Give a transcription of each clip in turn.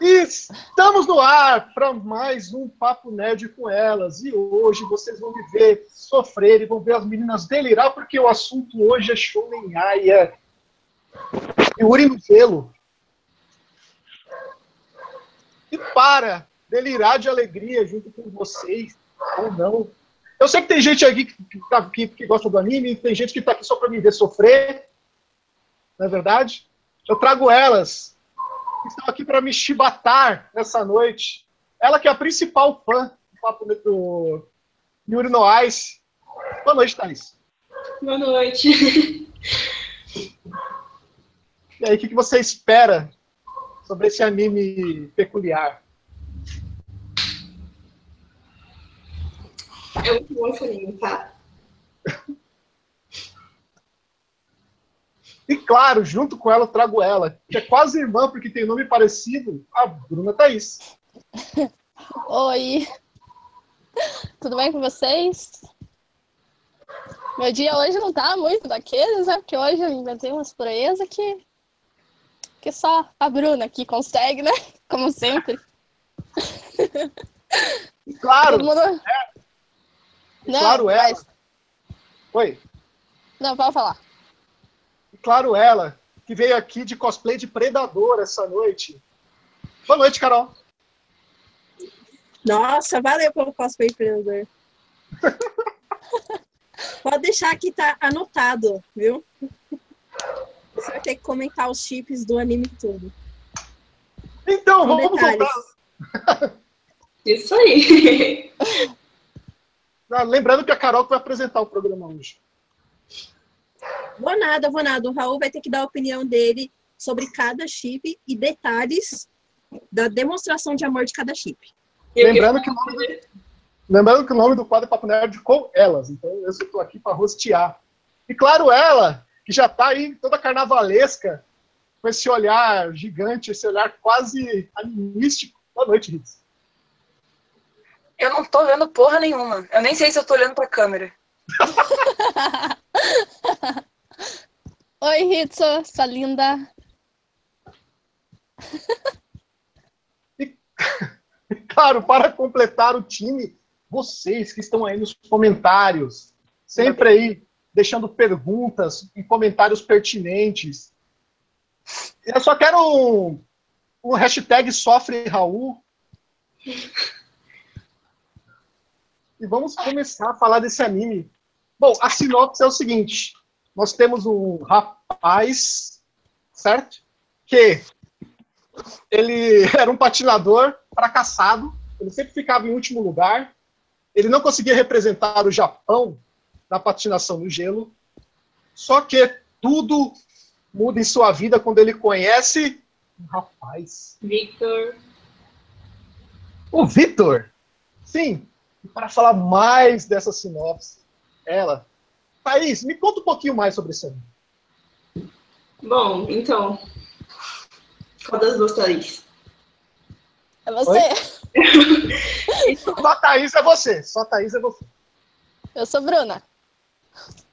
Estamos no ar para mais um Papo Nerd com elas. E hoje vocês vão me ver sofrer e vão ver as meninas delirar, porque o assunto hoje é Shonen Aya. E Uri no gelo. E para delirar de alegria junto com vocês, ou não. Eu sei que tem gente aqui que, tá que, que gosta do anime, tem gente que está aqui só para me ver sofrer. Não é verdade? Eu trago elas, que estão aqui para me chibatar nessa noite. Ela que é a principal fã do papo do Yuri no Ice. Boa noite, Thaís. Boa noite. E aí, o que você espera sobre esse anime peculiar? É muito bom esse anime, tá? E claro, junto com ela eu trago ela, que é quase irmã, porque tem nome parecido, a Bruna Thaís. Oi. Tudo bem com vocês? Meu dia hoje não tá muito daqueles, né? Porque hoje eu inventei umas proezas que. que só a Bruna que consegue, né? Como sempre. Claro, Todo mundo... é, Não, claro ela. mas- Oi. Não, pode falar. Claro ela, que veio aqui de cosplay de Predador essa noite. Boa noite, Carol. Nossa, valeu pelo cosplay empreendedor. Pode deixar que tá anotado, viu? Você vai ter que comentar os chips do anime todo. Então, Com vamos detalhes. voltar. Isso aí. Ah, Lembrando que a Carol vai apresentar o programa hoje. Vou nada, vou nada. O Raul vai ter que dar a opinião dele sobre cada chip e detalhes da demonstração de amor de cada chip. Lembrando que, o nome do, lembrando que o nome do quadro é Papo Nerd com elas. Então eu estou aqui para rostear. E claro, ela, que já está aí toda carnavalesca, com esse olhar gigante, esse olhar quase animístico. Boa noite, Ritz. Eu não tô vendo porra nenhuma. Eu nem sei se eu tô olhando pra câmera. Oi, Ritsu, sua linda. E claro, para completar o time, vocês que estão aí nos comentários, sempre aí deixando perguntas e comentários pertinentes. Eu só quero um, um hashtag sofre Raul. E vamos começar a falar desse anime. Bom, a sinopse é o seguinte: nós temos um rapaz, certo? Que ele era um patinador fracassado, ele sempre ficava em último lugar, ele não conseguia representar o Japão na patinação no gelo, só que tudo muda em sua vida quando ele conhece um rapaz. Victor. O Vitor. Sim, e para falar mais dessa sinopse, ela. Thaís, me conta um pouquinho mais sobre esse anime. Bom, então. Qual das duas Thaís? É você? Só Thaís é você, só Thaís é você. Eu sou Bruna.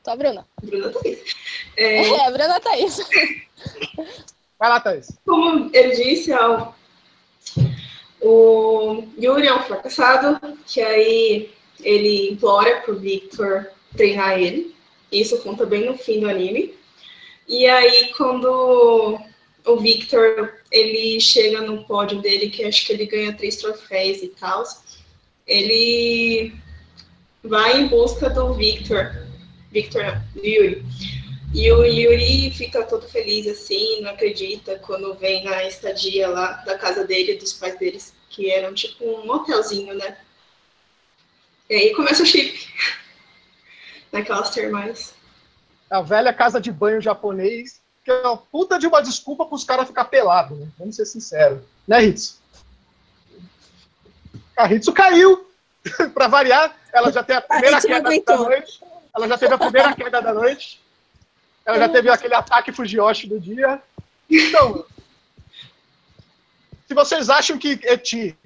Tô a Bruna. Bruna Thaís. É, É, Bruna Thaís. Vai lá, Thaís. como ele disse, ó, o Yuri é um fracassado, que aí ele implora pro Victor treinar ele. Isso conta bem no fim do anime. E aí, quando o Victor ele chega no pódio dele, que acho que ele ganha três troféus e tal, ele vai em busca do Victor. Victor, não, do Yuri. E o Yuri fica todo feliz assim, não acredita quando vem na estadia lá da casa dele dos pais deles, que eram tipo um hotelzinho, né? E aí começa o chip. Naquelas termais. A velha casa de banho japonês, que é uma puta de uma desculpa para os caras ficar pelados, né? Vamos ser sinceros. Né, Ritsu? A Ritsu caiu. para variar, ela já tem a primeira não queda da noite. Ela já teve a primeira queda da noite. Ela já teve aquele ataque Fujiyoshi do dia. Então, se vocês acham que Eti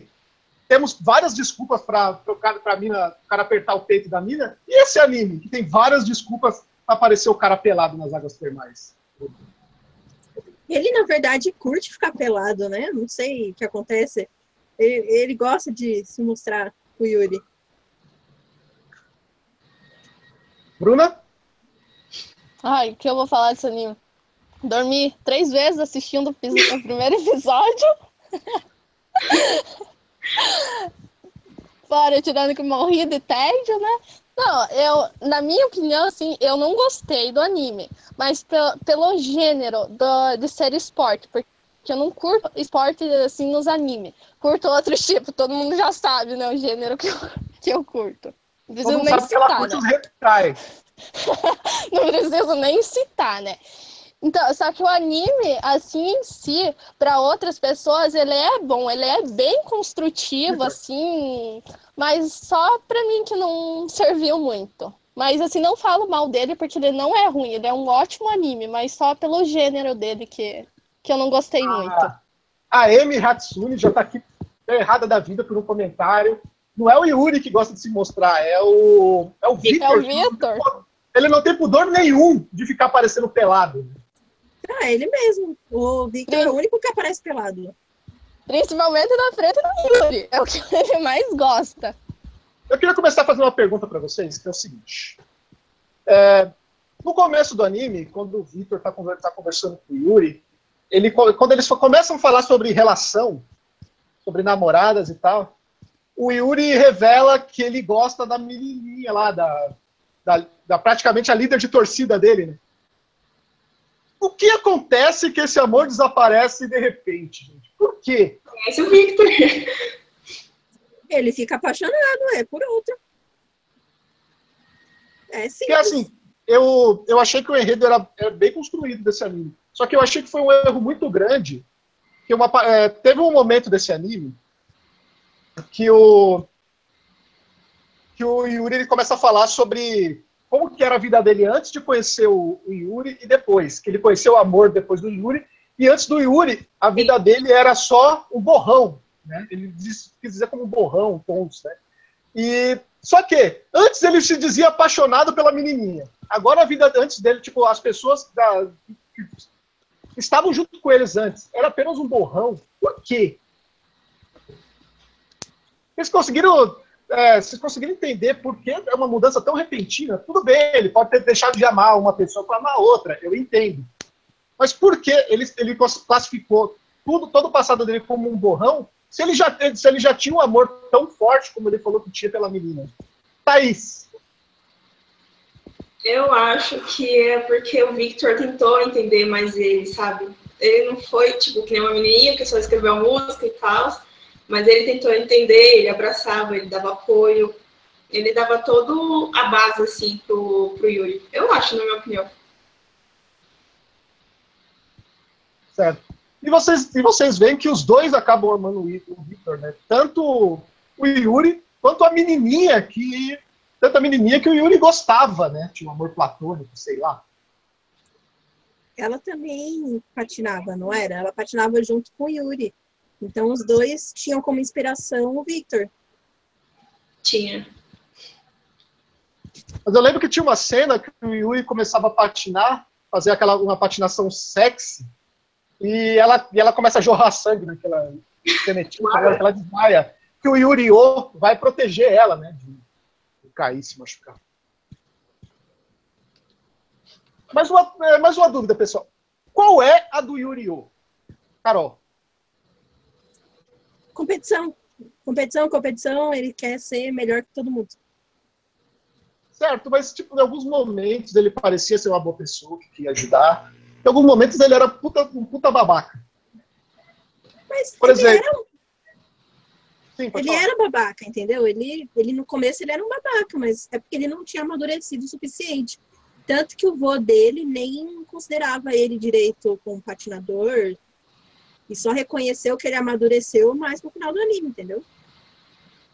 temos várias desculpas para o cara, pra mina, cara apertar o peito da mina, e esse anime, que tem várias desculpas para aparecer o cara pelado nas águas termais. Ele, na verdade, curte ficar pelado, né? Não sei o que acontece. Ele, ele gosta de se mostrar o Yuri. Bruna? Ai, o que eu vou falar desse anime? Dormi três vezes assistindo o primeiro episódio. Fora, tirando que morri de tédio, né? Não, eu, na minha opinião, assim, eu não gostei do anime. Mas pelo, pelo gênero do, de ser esporte, porque eu não curto esporte, assim, nos animes. Curto outros tipos, todo mundo já sabe, né, o gênero que eu, que eu curto. Não Todo preciso mundo sabe que ela citar, curte né? os hentai. Não preciso nem citar, né? Então, só que o anime, assim em si, para outras pessoas, ele é bom, ele é bem construtivo, assim, mas só pra mim que não serviu muito. Mas, assim, não falo mal dele porque ele não é ruim, ele é um ótimo anime, mas só pelo gênero dele que, que eu não gostei muito. A, Amy Hatsune já tá aqui errada da vida por um comentário. Não é o Yuri que gosta de se mostrar, é o, é o É Victor. o Vitor? Ele não tem pudor nenhum de ficar parecendo pelado. Ah, ele mesmo. O Victor é o único que aparece pelado. Principalmente na frente do Yuri. É o que ele mais gosta. Eu queria começar a fazer uma pergunta para vocês, que é o seguinte. É, no começo do anime, quando o Victor está conversando com o Yuri, ele, quando eles começam a falar sobre relação, sobre namoradas e tal, o Yuri revela que ele gosta da menininha lá, da, da, da praticamente a líder de torcida dele. Né? O que acontece que esse amor desaparece de repente, gente? Por quê? Conhece o Victor. Ele fica apaixonado, é por outra. É sim. Porque assim, eu, eu achei que o enredo era, era bem construído desse anime. Só que eu achei que foi um erro muito grande. Que uma, é, teve um momento desse anime que o que o Yuri ele começa a falar sobre como que era a vida dele antes de conhecer o, o Yuri e depois, que ele conheceu o amor depois do Yuri, e antes do Yuri, a vida dele era só um borrão, né? Ele diz, quis dizer como um borrão, pontos, né? E só que antes ele se dizia apaixonado pela menininha. Agora a vida antes dele, tipo, as pessoas da, que estavam junto com eles antes, era apenas um borrão. Por quê? Eles conseguiram, é, vocês conseguiram entender por que é uma mudança tão repentina? Tudo bem, ele pode ter deixado de amar uma pessoa para amar outra, eu entendo. Mas por que ele, ele classificou tudo, todo o passado dele como um borrão, se ele, já, se ele já tinha um amor tão forte como ele falou que tinha pela menina? Thaís. Eu acho que é porque o Victor tentou entender mais ele, sabe? Ele não foi, tipo, que nem uma menininha que só escreveu música e tal, mas ele tentou entender, ele abraçava, ele dava apoio, ele dava todo a base, assim, pro, pro Yuri. Eu acho, na minha opinião. Certo. E vocês, e vocês veem que os dois acabam amando o Victor, né? Tanto o Yuri quanto a menininha que. Tanto a menininha que o Yuri gostava, né? Tinha um amor platônico, sei lá. Ela também patinava, não era? Ela patinava junto com o Yuri. Então os dois tinham como inspiração o Victor. Tinha. Mas eu lembro que tinha uma cena que o Yuri começava a patinar, fazer aquela uma patinação sexy, e ela, e ela começa a jorrar sangue naquela canetinha, ela, ela desmaia. Que o Yuri O vai proteger ela, né? De, de cair e se machucar. Mas uma, é, mais uma dúvida, pessoal. Qual é a do Yuri O? Carol. Competição. Competição, competição, ele quer ser melhor que todo mundo. Certo, mas tipo, em alguns momentos ele parecia ser uma boa pessoa que queria ajudar. Em alguns momentos ele era puta, um puta babaca. Mas Por ele, exemplo, era, Sim, pode ele falar. era babaca, entendeu? Ele, ele no começo ele era um babaca, mas é porque ele não tinha amadurecido o suficiente. Tanto que o vô dele nem considerava ele direito como patinador. E só reconheceu que ele amadureceu mais no final do anime, entendeu?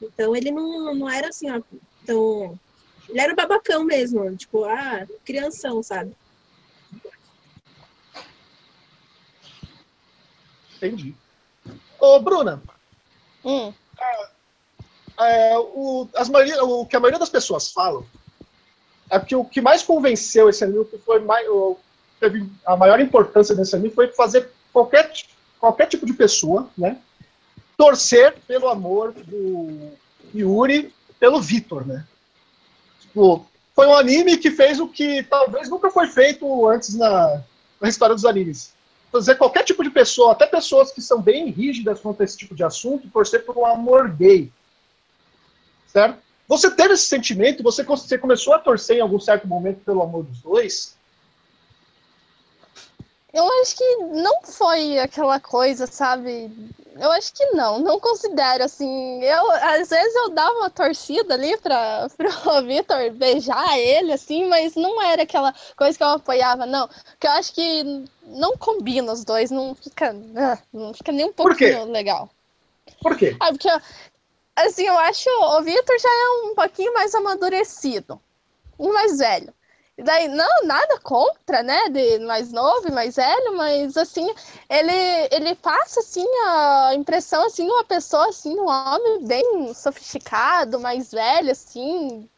Então ele não, não era assim, ó, tão. Ele era babacão mesmo, tipo, ah, crianção, sabe? Entendi. Ô, Bruna, Hum, é, o, as maioria, o que a maioria das pessoas falam é que o que mais convenceu esse anime foi mais, o, teve a maior importância nesse anime foi fazer qualquer, qualquer tipo de pessoa, né? Torcer pelo amor do Yuri pelo Vitor, né? Tipo, foi um anime que fez o que talvez nunca foi feito antes na, na história dos animes. Fazer qualquer tipo de pessoa, até pessoas que são bem rígidas quanto a esse tipo de assunto, torcer por um amor gay. Certo? Você teve esse sentimento? Você, você começou a torcer em algum certo momento pelo amor dos dois? Eu acho que não foi aquela coisa, sabe? Eu acho que não, não considero assim. Eu às vezes eu dava uma torcida ali para o Vitor beijar ele assim, mas não era aquela coisa que eu apoiava, não. Porque eu acho que não combina os dois, não fica, ah, não fica nem um pouquinho legal. Por quê? Ah, porque assim, eu acho o Vitor já é um pouquinho mais amadurecido, um mais velho. Daí, não, nada contra, né, de mais novo mais velho, mas, assim, ele, ele passa, assim, a impressão, assim, de uma pessoa, assim, um homem bem sofisticado, mais velho, assim,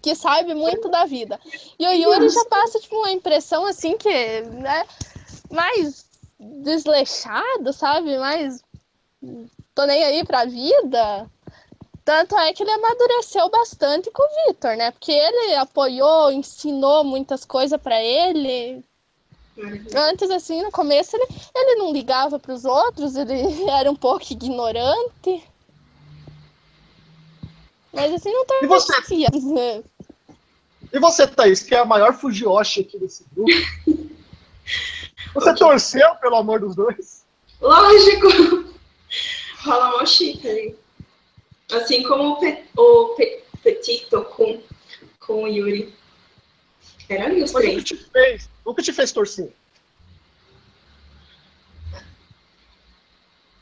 que sabe muito da vida. E o Yuri já passa, tipo, uma impressão, assim, que, né, mais desleixado, sabe, mais tô nem aí pra vida. Tanto é que ele amadureceu bastante com o Vitor, né? Porque ele apoiou, ensinou muitas coisas para ele. Antes, assim, no começo, ele, ele não ligava para os outros, ele era um pouco ignorante. Mas, assim, não E você? Né? E você, Thaís, que é a maior Fujiyoshi aqui desse grupo? Você torceu pelo amor dos dois? Lógico! Rola mó chique aí. Assim como o, Pe o Pe Petito com, com o Yuri. Era ali os Mas o três. que te fez, o que te fez torcer?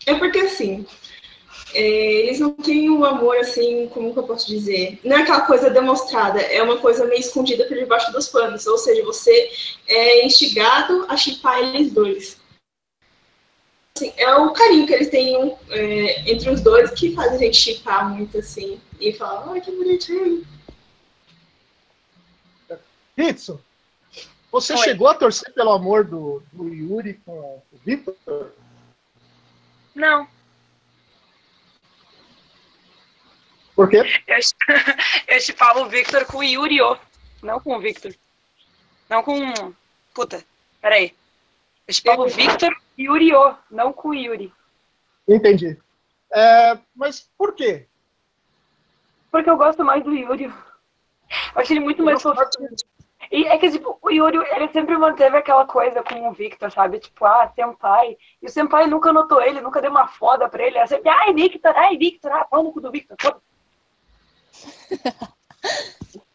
É porque assim, é, eles não têm um amor assim, como que eu posso dizer? Não é aquela coisa demonstrada, é uma coisa meio escondida por debaixo dos panos. Ou seja, você é instigado a chipar eles dois. Assim, é o carinho que eles têm um, é, entre os dois que faz a gente chipar muito assim e falar, ai que bonitinho. Hitsu, você Oi. chegou a torcer pelo amor do, do Yuri com o Vitor? Não. Por quê? Eu, eu chipava o Victor com o Yuri, ó. Não com o Victor. Não com. Puta, peraí. Eu chipava o Victor e Yuri, ó. Não com o Yuri. Entendi. É, mas por quê? Porque eu gosto mais do Yuri. Eu acho ele muito mais fofo. E é que, tipo, o Yuri, ele sempre manteve aquela coisa com o Victor, sabe? Tipo, ah, senpai. E o senpai nunca notou ele, nunca deu uma foda pra ele. Era sempre, ai, Victor, ai, Victor, ah, pau no cu do Victor. foda.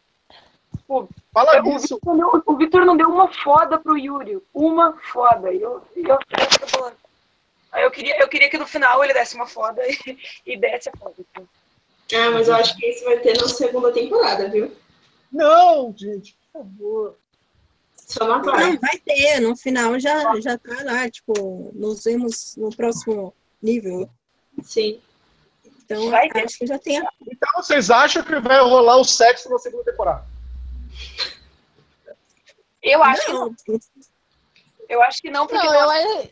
Tipo, Fala o, isso. Não, o Victor não deu uma foda pro Yuri. Uma foda. E eu, eu, eu, eu queria, eu queria que no final ele desse uma foda e, e desse a foda. Então. Ah, mas eu acho que esse vai ter na segunda temporada, viu? Não, gente, por favor. Só na Não, vai ter, no final já, já tá lá, tipo, nos vemos no próximo nível. Sim. Então, Vai ter. acho que já tem a Então vocês acham que vai rolar o sexo na segunda temporada? Eu acho, que não, Não, eu acho que não, porque Não, eu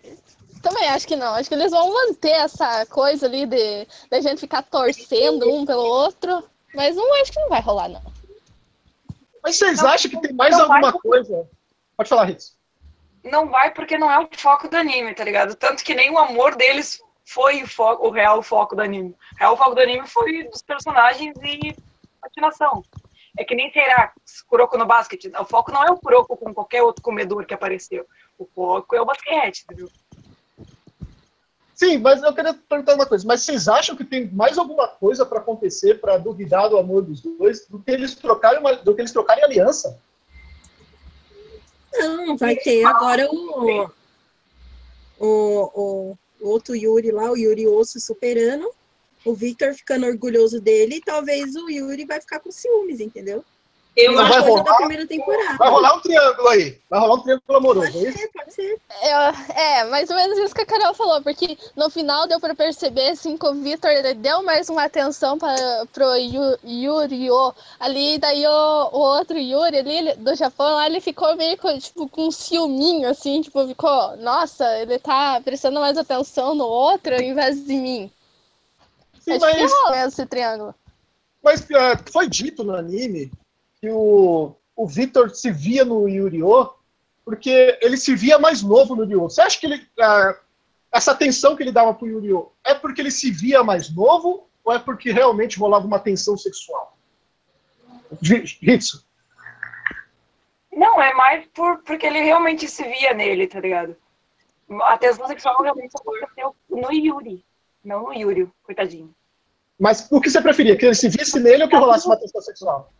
também acho que não. Acho que eles vão manter essa coisa ali de, de a gente ficar torcendo um pelo outro. Mas não acho que não vai rolar, não. Mas vocês Não, acham que tem mais não vai alguma coisa? Pode falar, Ritz. não vai porque não é o foco do anime, tá ligado? Tanto que nem o amor deles foi o, foco, o real foco do anime. O real foco do anime foi dos personagens e patinação. É que nem será Kuroko no basquete. O foco não é o Kuroko com qualquer outro comedor que apareceu. O foco é o basquete, entendeu? Sim, mas eu queria perguntar uma coisa. Mas vocês acham que tem mais alguma coisa para acontecer para duvidar do amor dos dois do que eles trocarem, uma, do que eles trocarem aliança? não, vai ter agora o, o, o, o outro Yuri lá, o Yuri Osso superando, o Victor ficando orgulhoso dele, e talvez o Yuri vai ficar com ciúmes, entendeu? Eu Não acho Coisa da rolar? primeira temporada. Vai rolar um triângulo aí. Vai rolar um triângulo amoroso, é Pode isso? ser, pode ser. Eu- é, mais ou menos isso que a Carol falou, porque no final deu pra perceber assim que o Vitor ele deu mais uma atenção para pro Yu- Yuri o, ali, daí o, o outro Yuri ali ele- do Japão lá, ele ficou meio com, tipo, com um ciúminho, assim, tipo, ficou, nossa, ele tá prestando mais atenção no outro ao invés de mim. Sim, Acho que mas, rola esse triângulo. mas é, foi dito no anime que o, o Victor se via no Yu-Gi-Oh! porque ele se via mais novo no Yu-Gi-Oh! Você acha que ele, ah, essa atenção que ele dava pro Yu-Gi-Oh! é porque ele se via mais novo ou é porque realmente rolava uma tensão sexual? Ritsu. Não, é mais por, porque ele realmente se via nele, tá ligado? A tensão sexual realmente aconteceu no Yuri, não no Yuri, coitadinho. Mas o que você preferia? Que ele se visse nele ou que rolasse uma tensão sexual?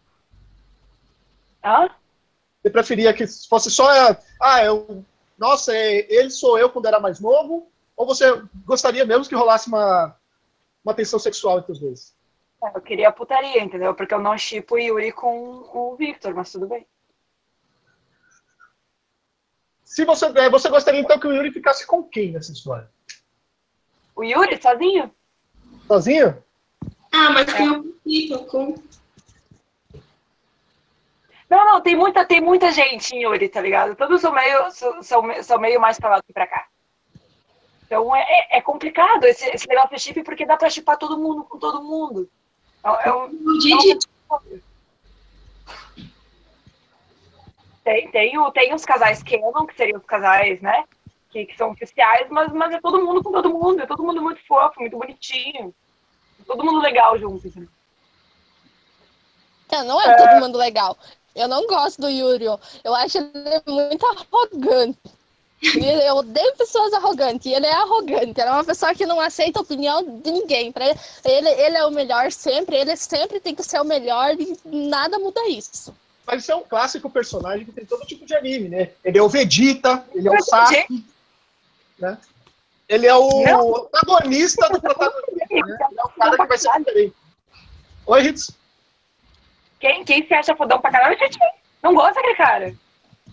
Hã? Você preferia que fosse só. Ah, eu. Nossa, é- ele sou eu quando era mais novo? Ou você gostaria mesmo que rolasse uma, uma tensão sexual entre os dois? É, Eu queria a putaria, entendeu? Porque eu não chipo o Yuri com o Victor, mas tudo bem. Se você, é, você gostaria então que o Yuri ficasse com quem nessa história? O Yuri, sozinho? Sozinho? Ah, mas tem um com. Não, não, tem muita, tem muita gente em Yuri, tá ligado? Todos são meio, são, são, são meio mais pra lá do que pra cá. Então é, é- é complicado esse, esse negócio de chip porque dá pra chipar todo mundo com todo mundo. É, é um- O Didi tem, tem, tem os casais canon, que seriam os casais, né? Que, que são oficiais, mas, mas é todo mundo com todo mundo. É todo mundo muito fofo, muito bonitinho. Todo mundo legal junto. entendeu? É, não é, todo mundo legal. Eu não gosto do Yuri. Eu acho ele muito arrogante. Ele- Eu odeio pessoas arrogantes. E ele é arrogante. Ele é uma pessoa que não aceita a opinião de ninguém. Pra ele, ele é o melhor sempre. Ele sempre tem que ser o melhor e nada muda isso. Mas isso é um clássico personagem que tem todo tipo de anime, né? Ele é o Vegeta, ele é o Sasuke, né? Ele é o Não. protagonista do protagonista, né? Ele é o cara que vai ser diferente. Oi, Ritz. Quem, quem se acha fodão pra caralho, não gosta daquele cara.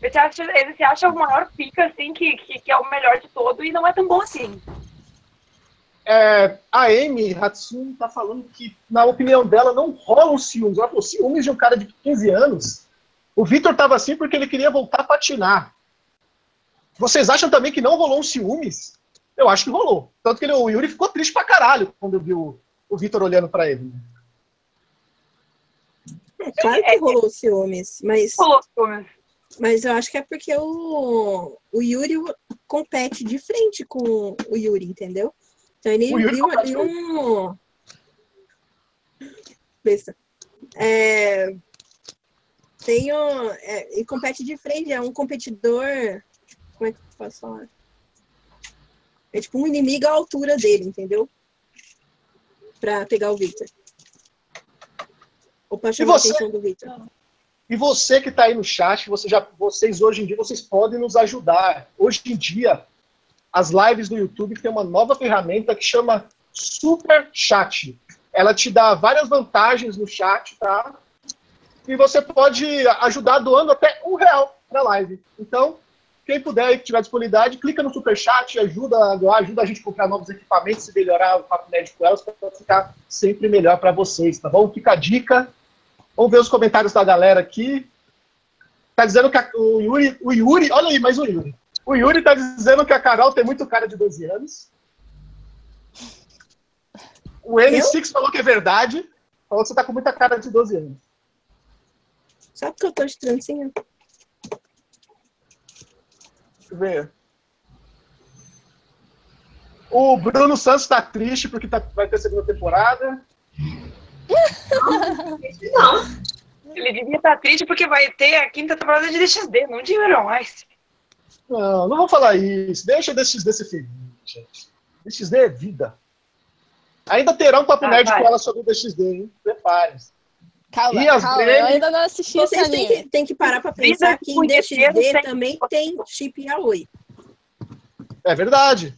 Ele se acha, ele se acha o maior pica, assim, que, que, que é o melhor de todo e não é tão bom assim. É, a Amy Hatsune tá falando que, na opinião dela, não rola um ciúmes. Ela falou, ciúmes de um cara de 15 anos. O Victor tava assim porque ele queria voltar a patinar. Vocês acham também que não rolou um ciúmes? Eu acho que rolou. Tanto que ele- o Yuri ficou triste pra caralho quando viu o Victor olhando pra ele. É claro que rolou ciúmes, mas, Falou, ciúmes. mas eu acho que é porque o, o Yuri compete de frente com o Yuri, entendeu? Então ele O Yuri viu ali com um. Besta. É... Tem um. É, ele compete de frente, é um competidor. Como é que eu posso falar? É tipo um inimigo à altura dele, entendeu? Pra pegar o Victor. Ou pra chamar a você? atenção do Victor. E você que está aí no chat, você já, vocês hoje em dia, vocês podem nos ajudar. Hoje em dia, as lives do YouTube têm uma nova ferramenta que chama Super Chat. Ela te dá várias vantagens no chat, tá? E você pode ajudar doando até um real na live. Então, quem puder e tiver disponibilidade, clica no Super Chat, ajuda ajuda a gente a comprar novos equipamentos e melhorar o Papo Nerd com elas para ficar sempre melhor para vocês, tá bom? Fica a dica. Vamos ver os comentários da galera aqui. Tá dizendo que a- o Yuri, o Yuri, olha aí, mais o Yuri. O Yuri tá dizendo que a Carol tem muito cara de 12 anos. O N6 falou que é verdade. Falou que você tá com muita cara de 12 anos. Só porque eu tô de trancinha. Deixa eu ver. O Bruno Santos tá triste porque tá- vai ter segunda temporada. Não. Ele devia estar triste porque vai ter a quinta temporada de DXD, não de Iron Ice. Não, não vou falar isso. Deixa o DXD ser feliz, gente. DXD é vida. Ainda terá um papo Ah, nerd vai. com ela sobre o DXD, hein? Prepare-se. Calma, E calma. Eu ainda não assisti esse Vocês têm anime. que, têm que parar pra pensar que em DXD também tem chip Yaoi. É verdade.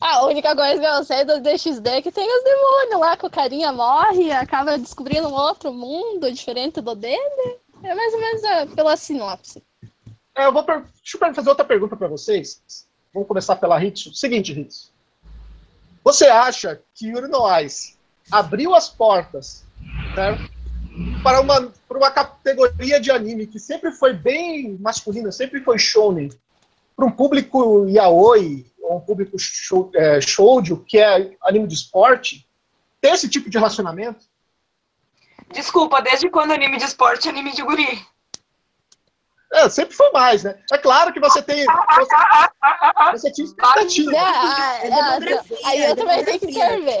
A única coisa que eu sei do DXD é que tem os demônios lá, que o carinha morre e acaba descobrindo um outro mundo diferente do dele. É mais ou menos é, pela sinopse. É, eu vou per... Deixa eu fazer outra pergunta para vocês. Vamos começar pela Ritsu. Seguinte, Ritsu. Você acha que Yuri no Ice abriu as portas certo? para uma, para uma categoria de anime que sempre foi bem masculina, sempre foi shonen, para um público yaoi, ou um público show, é, shoujo, que é anime de esporte, ter esse tipo de relacionamento? Desculpa, desde quando anime de esporte é anime de guri? É, sempre foi mais, né? É claro que você tem. Você, você tinha expectativa. É, é, é, aí eu também tenho que intervir.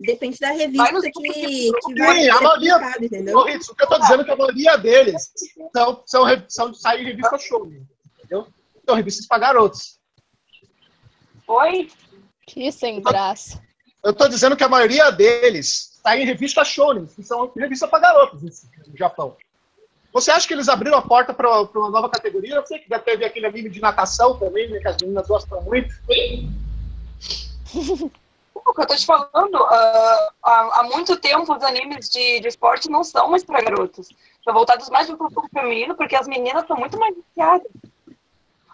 Depende da revista que, que Sim, a maioria. Entendeu? o que eu tô dizendo é que a maioria deles são, são, são, saem em revista show, entendeu? Então, revistas para garotos. Oi? Que sem graça. Eu tô dizendo que a maioria deles está em revista shonen, que são revistas para garotos no Japão. Você acha que eles abriram a porta para uma nova categoria? Eu sei que já teve aquele anime de natação também, né, que as meninas gostam muito. O que eu tô te falando, uh, há, há, muito tempo os animes de, de esporte não são mais para garotos. São voltados mais para o público feminino, porque as meninas são muito mais viciadas.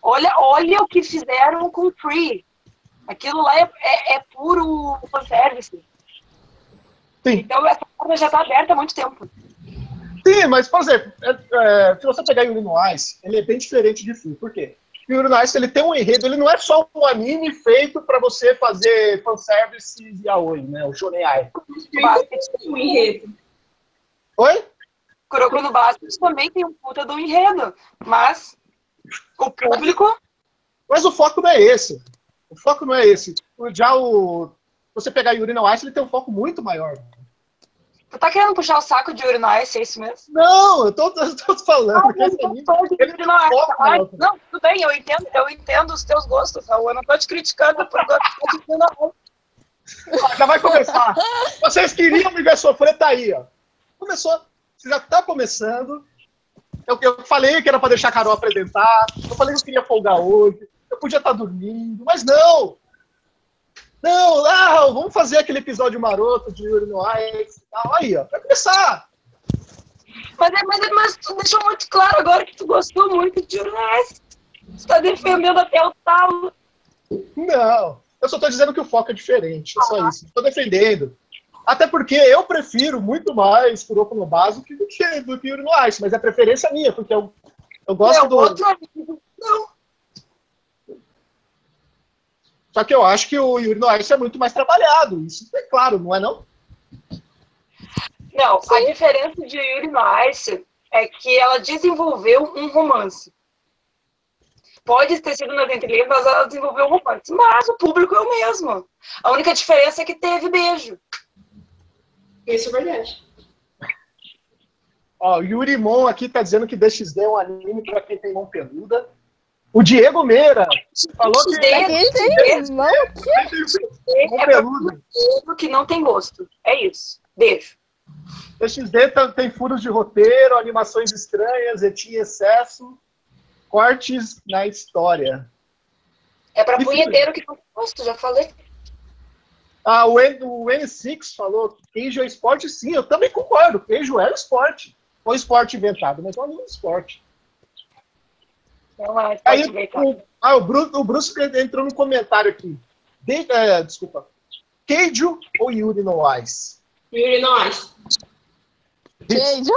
Olha, olha o que fizeram com Free. Aquilo lá é, é, é puro fanservice. Sim. Então essa porta já está aberta há muito tempo. Sim, mas, por exemplo, é, é, se você pegar Yuri no Ice, ele é bem diferente de Free. Por quê? Porque Yuri no Ice ele tem um enredo, ele não é só um anime feito para você fazer fanservice e aoi, né? O Shonen Ai. Um enredo. Oi? Kuroko no Basket também tem um puta do enredo, mas o público... Mas o foco não é esse. O foco não é esse. Já o... Você pegar Yuri no Ice, ele tem um foco muito maior. Tu tá querendo puxar o saco de Urinice, é isso mesmo? Não, eu tô, eu tô falando. Não, eu tô de Ai, não, tudo bem, eu entendo, eu entendo os teus gostos, Raul. Eu não tô te criticando por gostar de Urinice. Já vai começar. Vocês queriam me ver sofrer, tá aí, ó. Começou. Você já tá começando. Eu, eu falei que era pra deixar a Carol apresentar. Eu falei que eu queria folgar hoje. Eu podia estar tá dormindo, mas não! Não, ah, vamos fazer aquele episódio maroto de Yuri no Ice. Aí, ó, vai começar. Mas, é, mas, é, mas tu deixou muito claro agora que tu gostou muito de Yuri no Ice. Você tá defendendo até o talo. Não, eu só tô dizendo que o foco é diferente, é só isso. Tô defendendo. Até porque eu prefiro muito mais Kuroko no Básico do que, do que Yuri no Ice, mas é preferência minha, porque eu, eu gosto do... Outro... Não, só que eu acho que o Yuri no Ice é muito mais trabalhado. Isso é claro, não é não? Não, Sim. a diferença de Yuri no Ice é que ela desenvolveu um romance. Pode ter sido nas entrelinhas, mas ela desenvolveu um romance. Mas o público é o mesmo. A única diferença é que teve beijo. Isso é verdade. Ó, o Yuri Mon aqui tá dizendo que DXD é um anime para quem tem mão peluda. O Diego Meira falou que. Ele tem mão é que não tem gosto. É isso. Beijo. XD tem furos de roteiro, animações estranhas, etinha excesso, cortes na história. É pra punheteiro que não tem gosto, já falei. Ah, o, N, o N6 falou que queijo é esporte, sim, eu também concordo. Queijo é esporte. Foi esporte inventado, mas não é um esporte. Então, Aí, o, ah, o, Bruce, o Bruce entrou no comentário aqui. De, é, desculpa. Keijo ou Yuri no Ice? Yuri no Ice. Keijo?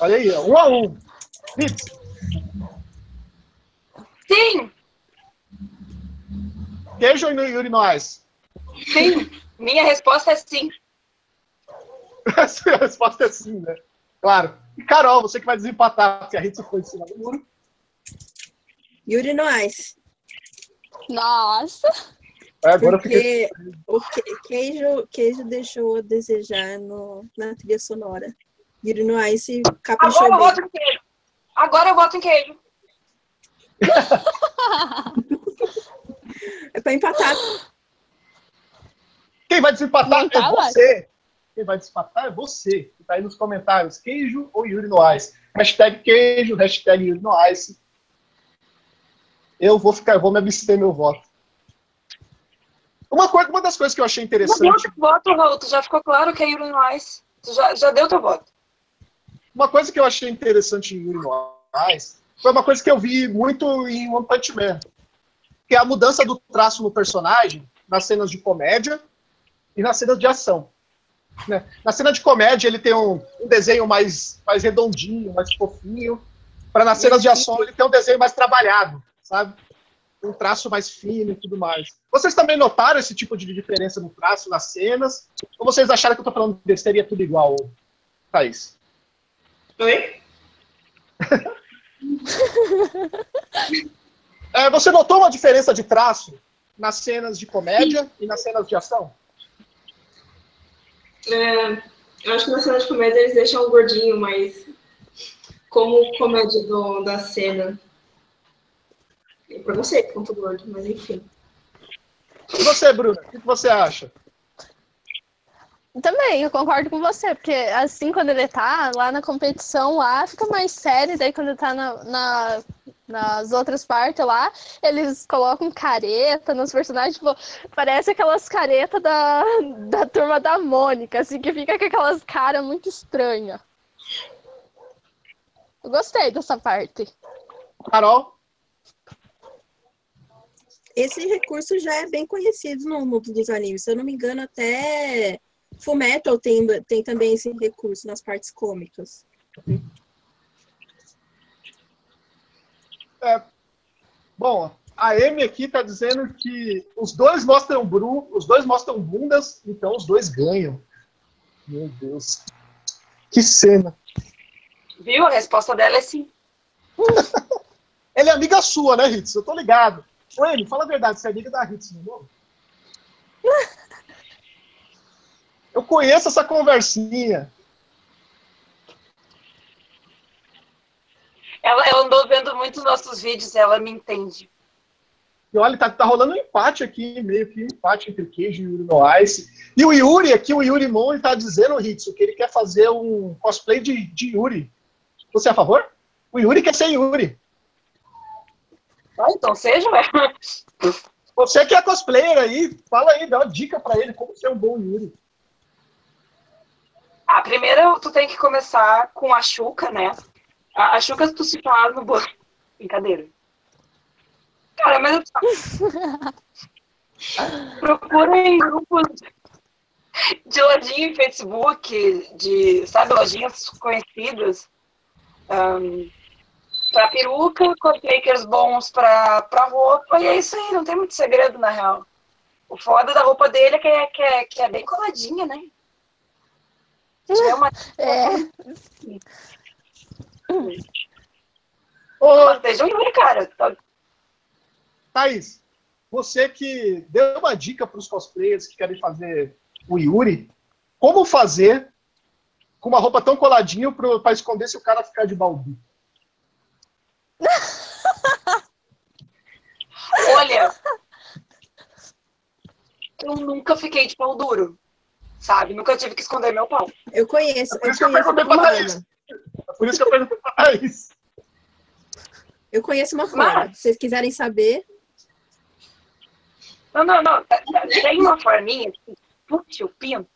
Olha aí, um a um. Hits. Sim. Keijo ou Yuri no Ice? Sim. Minha resposta é sim. a resposta é sim, né? Claro. E Carol, você que vai desempatar, porque a gente foi em cima do muro. Yuri Noais. Nossa! É, agora porque fiquei... o queijo, queijo deixou a desejar no, na trilha sonora. Yuri Noais se caprichou Agora eu voto em queijo. Agora eu voto em queijo. é pra empatar. Quem vai desempatar é você. Quem vai desempatar é você tá aí nos comentários, queijo ou Yuri no Ice. Hashtag queijo, hashtag Yuri no Ice. Eu vou ficar, eu vou me abster meu voto. Uma, coisa, uma das coisas que eu achei deu interessante, teu voto, Raul. Já ficou claro que é Yuri Noais. Tu já, já deu teu voto. uma coisa que eu achei interessante em Yuri Noais foi uma coisa que eu vi muito em One Punch Man, que é a mudança do traço no personagem nas cenas de comédia e nas cenas de ação. Né? Na cena de comédia ele tem um, um desenho mais, mais redondinho, mais fofinho, para nas cenas de ação ele tem um desenho mais trabalhado, sabe? Um traço mais fino e tudo mais. Vocês também notaram esse tipo de diferença no traço, nas cenas? Ou vocês acharam que eu tô falando besteira e é tudo igual, Thaís? Oi? É, você notou uma diferença de traço nas cenas de comédia e nas cenas de ação? É, eu acho que na cena de comédia eles deixam o gordinho, mas como comédia do, da cena. Tem preconceito contra o gordo, mas enfim. E você, Bruna, o que que você acha? Também, eu concordo com você, porque assim, quando ele tá lá na competição, lá fica mais sério, daí quando ele tá na, na- nas outras partes lá, eles colocam careta nos personagens, tipo, parece aquelas caretas da, da turma da Mônica, assim, que fica com aquelas caras muito estranhas. Eu gostei dessa parte. Carol? Esse recurso já é bem conhecido no mundo dos animes. Se eu não me engano, até Fullmetal tem, tem também esse recurso nas partes cômicas. Bom, a Amy aqui tá dizendo que os dois mostram bru, os dois mostram bundas, então os dois ganham. Meu Deus. Que cena. Viu? A resposta dela é sim. Ela é amiga sua, né, Ritz? Eu tô ligado. Ô, Amy, fala a verdade, você é amiga da Ritz, não é? Eu conheço essa conversinha. Ela, andou vendo muitos nossos vídeos, ela me entende. E olha, tá, tá rolando um empate aqui, meio que um empate entre queijo e Yuri no Ice. E o Yuri aqui, o Yuri Mon, ele tá dizendo, Hitsu, que ele quer fazer um cosplay de, de Yuri. Você é a favor? O Yuri quer ser Yuri. Ah, então seja, ué. Você que é cosplayer aí, fala aí, dá uma dica pra ele como ser um bom Yuri. A primeira, tu tem que começar com a Xuca, né? A, a Xuca, tu se fala no banco. Brincadeira. Cara, mas procura em grupos de lojinha em Facebook, de, sabe, lojinhas conhecidas. Um, pra peruca, cosmakers bons pra, pra roupa, e é isso aí, não tem muito segredo, na real. O foda da roupa dele é que é, que é, que é bem coladinha, né? Tiver uma É, Ô, Mas seja um Yuri, cara. Tá- Thaís, você que deu uma dica para os cosplayers que querem fazer o Yuri, como fazer com uma roupa tão coladinha para esconder se o cara ficar de balbi? Olha, eu nunca fiquei de pau duro, sabe? Nunca tive que esconder meu pau. Eu conheço, É eu eu conheço perguntei É por isso que eu perguntei para Thaís. Eu conheço uma forma. Mas- Se vocês quiserem saber, Não, não, não. tá- tá- Tem uma forminha que puxa o pinto,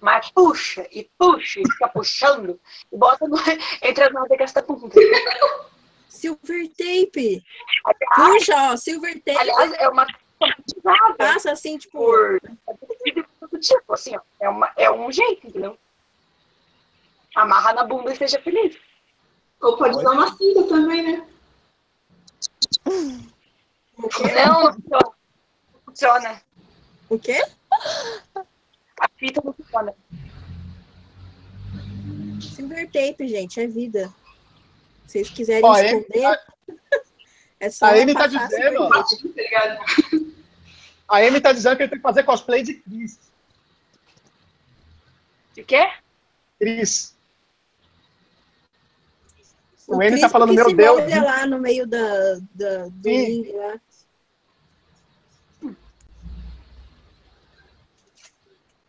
mas puxa e puxa e fica puxando e bota no, entre as nádegas da bunda. silver tape. Aliás, Puxa, ó, silver tape. aliás, é uma Passa assim, tipo, por do tipo, assim, ó. É, uma, é um jeito, entendeu? Amarra na bunda e seja feliz. Ou pode usar uma cinta também, né? Não, não funciona. Não funciona. O quê? A fita não funciona. Silver tape, gente, é vida. Se vocês quiserem Ó, é- esconder, é só a Amy tá dizendo. Tá ligado? A Amy tá dizendo que ele tem que fazer cosplay de Cris. De quê? Cris. O O N tá Cris falando, meu Deus. molha lá no meio da, da, do Sim. ringue lá.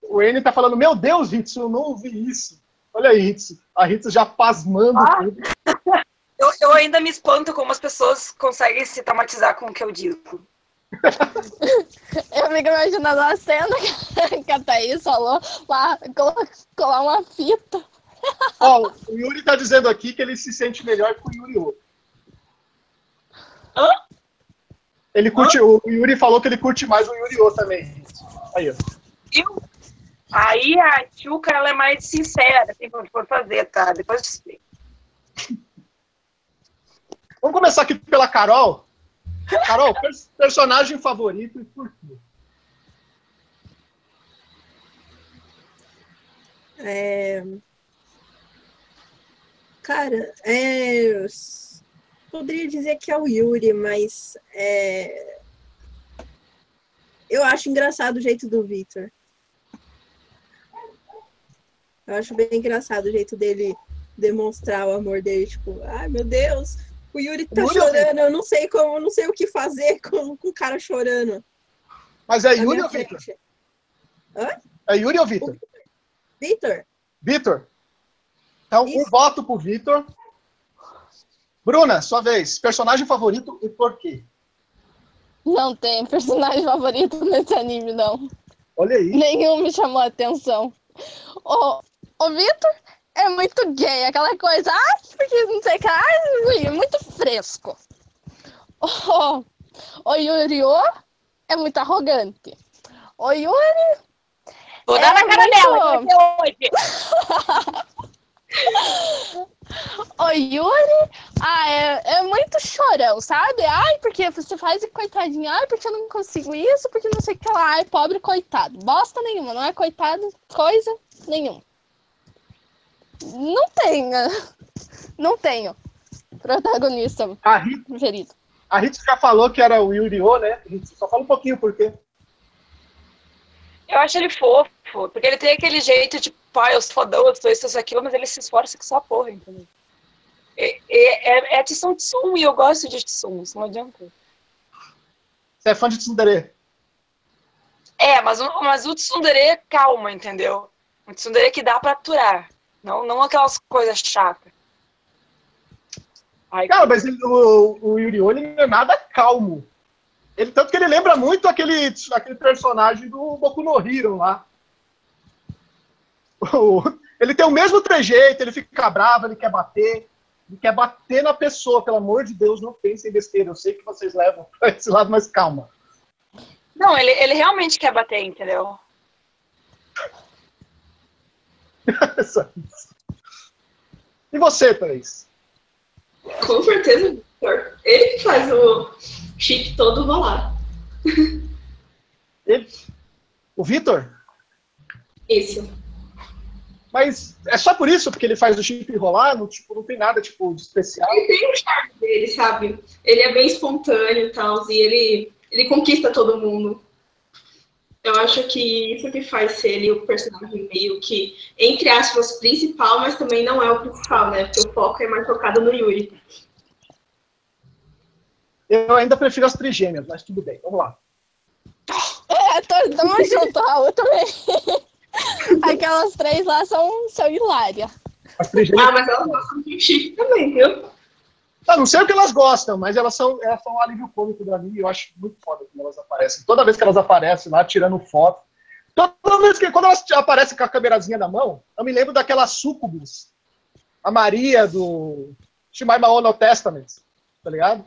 O N tá falando, meu Deus, Hitsu, eu não ouvi isso. Olha aí, Hitsu. A Hitsu já pasmando Ah. tudo. Eu, eu ainda me espanto como as pessoas conseguem se traumatizar com o que eu digo. Eu fico imaginando a cena que a Thaís falou lá, colar uma fita. Ó, o Yuri tá dizendo aqui que ele se sente melhor com o Yuri O. Hã? Ele curte, o Yuri falou que ele curte mais o Yuri O também. Aí, ó. Eu? Aí a Tchuca, ela é mais sincera, assim, quando for fazer, tá? Depois eu explico. Vamos começar aqui pela Carol. Carol, pers- personagem favorito e por quê? É... Cara, é... poderia dizer que é o Yuri, mas é... eu acho engraçado o jeito do Victor. Eu acho bem engraçado o jeito dele demonstrar o amor dele, tipo, ai meu Deus, o Yuri tá Yuri ou chorando, eu não sei como, eu não sei o que fazer com, com o cara chorando. Mas é Yuri ou Vitor? frente. É Yuri ou Vitor? Victor, Vitor? Então, um Isso. voto pro Vitor. Bruna, sua vez. Personagem favorito e por quê? Não tem personagem favorito nesse anime, não. Olha aí. Nenhum me chamou a atenção. O, o Vitor é muito gay, aquela coisa, ah, porque não sei o que, ah, é muito fresco. O, o Yurio é muito arrogante. O Yuri Vou É dar na cara muito- dela, hoje. O Yuri, ah, é, é muito chorão, sabe? Ai, porque você faz e coitadinho, ai, porque eu não consigo isso, porque não sei o que lá, ai, pobre coitado. Bosta nenhuma, não é coitado, coisa nenhuma. Não tenho, não tenho protagonista A Rita, preferido. a Rita já falou que era o Yuri O, né? Rita, só fala um pouquinho por quê. Eu acho ele fofo, porque ele tem aquele jeito de, pai, eu sou fodão, eu sou isso, aquilo, mas ele se esforça que só porra, entendeu? É, é, é, é Tsum Tsum e eu gosto de Tsum, isso não adianta. Você é fã de Tsundere? É, mas, o- mas o Tsundere é calma, entendeu? O Tsundere que dá pra aturar, não, não aquelas coisas chatas. Ai, Cara, mas ele- o, o Yuri O, ele não é nada calmo. Ele, tanto que ele lembra muito aquele, aquele personagem do Boku no Hero lá. Ele tem o mesmo trejeito, ele fica bravo, ele quer bater. Ele quer bater na pessoa, pelo amor de Deus, não pensem besteira. Eu sei que vocês levam pra esse lado, mas calma. Não, ele, ele realmente quer bater, entendeu? E você, Thaís? Com certeza. Ele que faz o chip todo rolar. Ele? O Vitor? Isso. Mas é só por isso, porque ele faz o chip rolar, não, tipo, não tem nada tipo, de especial. Ele tem o charme dele, sabe? Ele é bem espontâneo e tal, e ele, ele conquista todo mundo. Eu acho que isso que faz ser ele o personagem meio que, entre aspas, principal, mas também não é o principal, né? Porque o foco é mais focado no Yuri. Eu ainda prefiro as trigêmeas, mas tudo bem, vamos lá. É, tô, tamo junto, Raul, também. Aquelas três lá são, são hilárias. As trigêmeas. Ah, mas elas gostam de chip também, viu? Ah, não sei o que elas gostam, mas elas são, elas são um alívio cômico do anime e eu acho muito foda quando elas aparecem. Toda vez que elas aparecem lá, tirando foto. Toda vez que, quando elas aparecem com a câmerazinha na mão, eu me lembro daquela sucubus, a Maria do Shimaimao no Testament, tá ligado?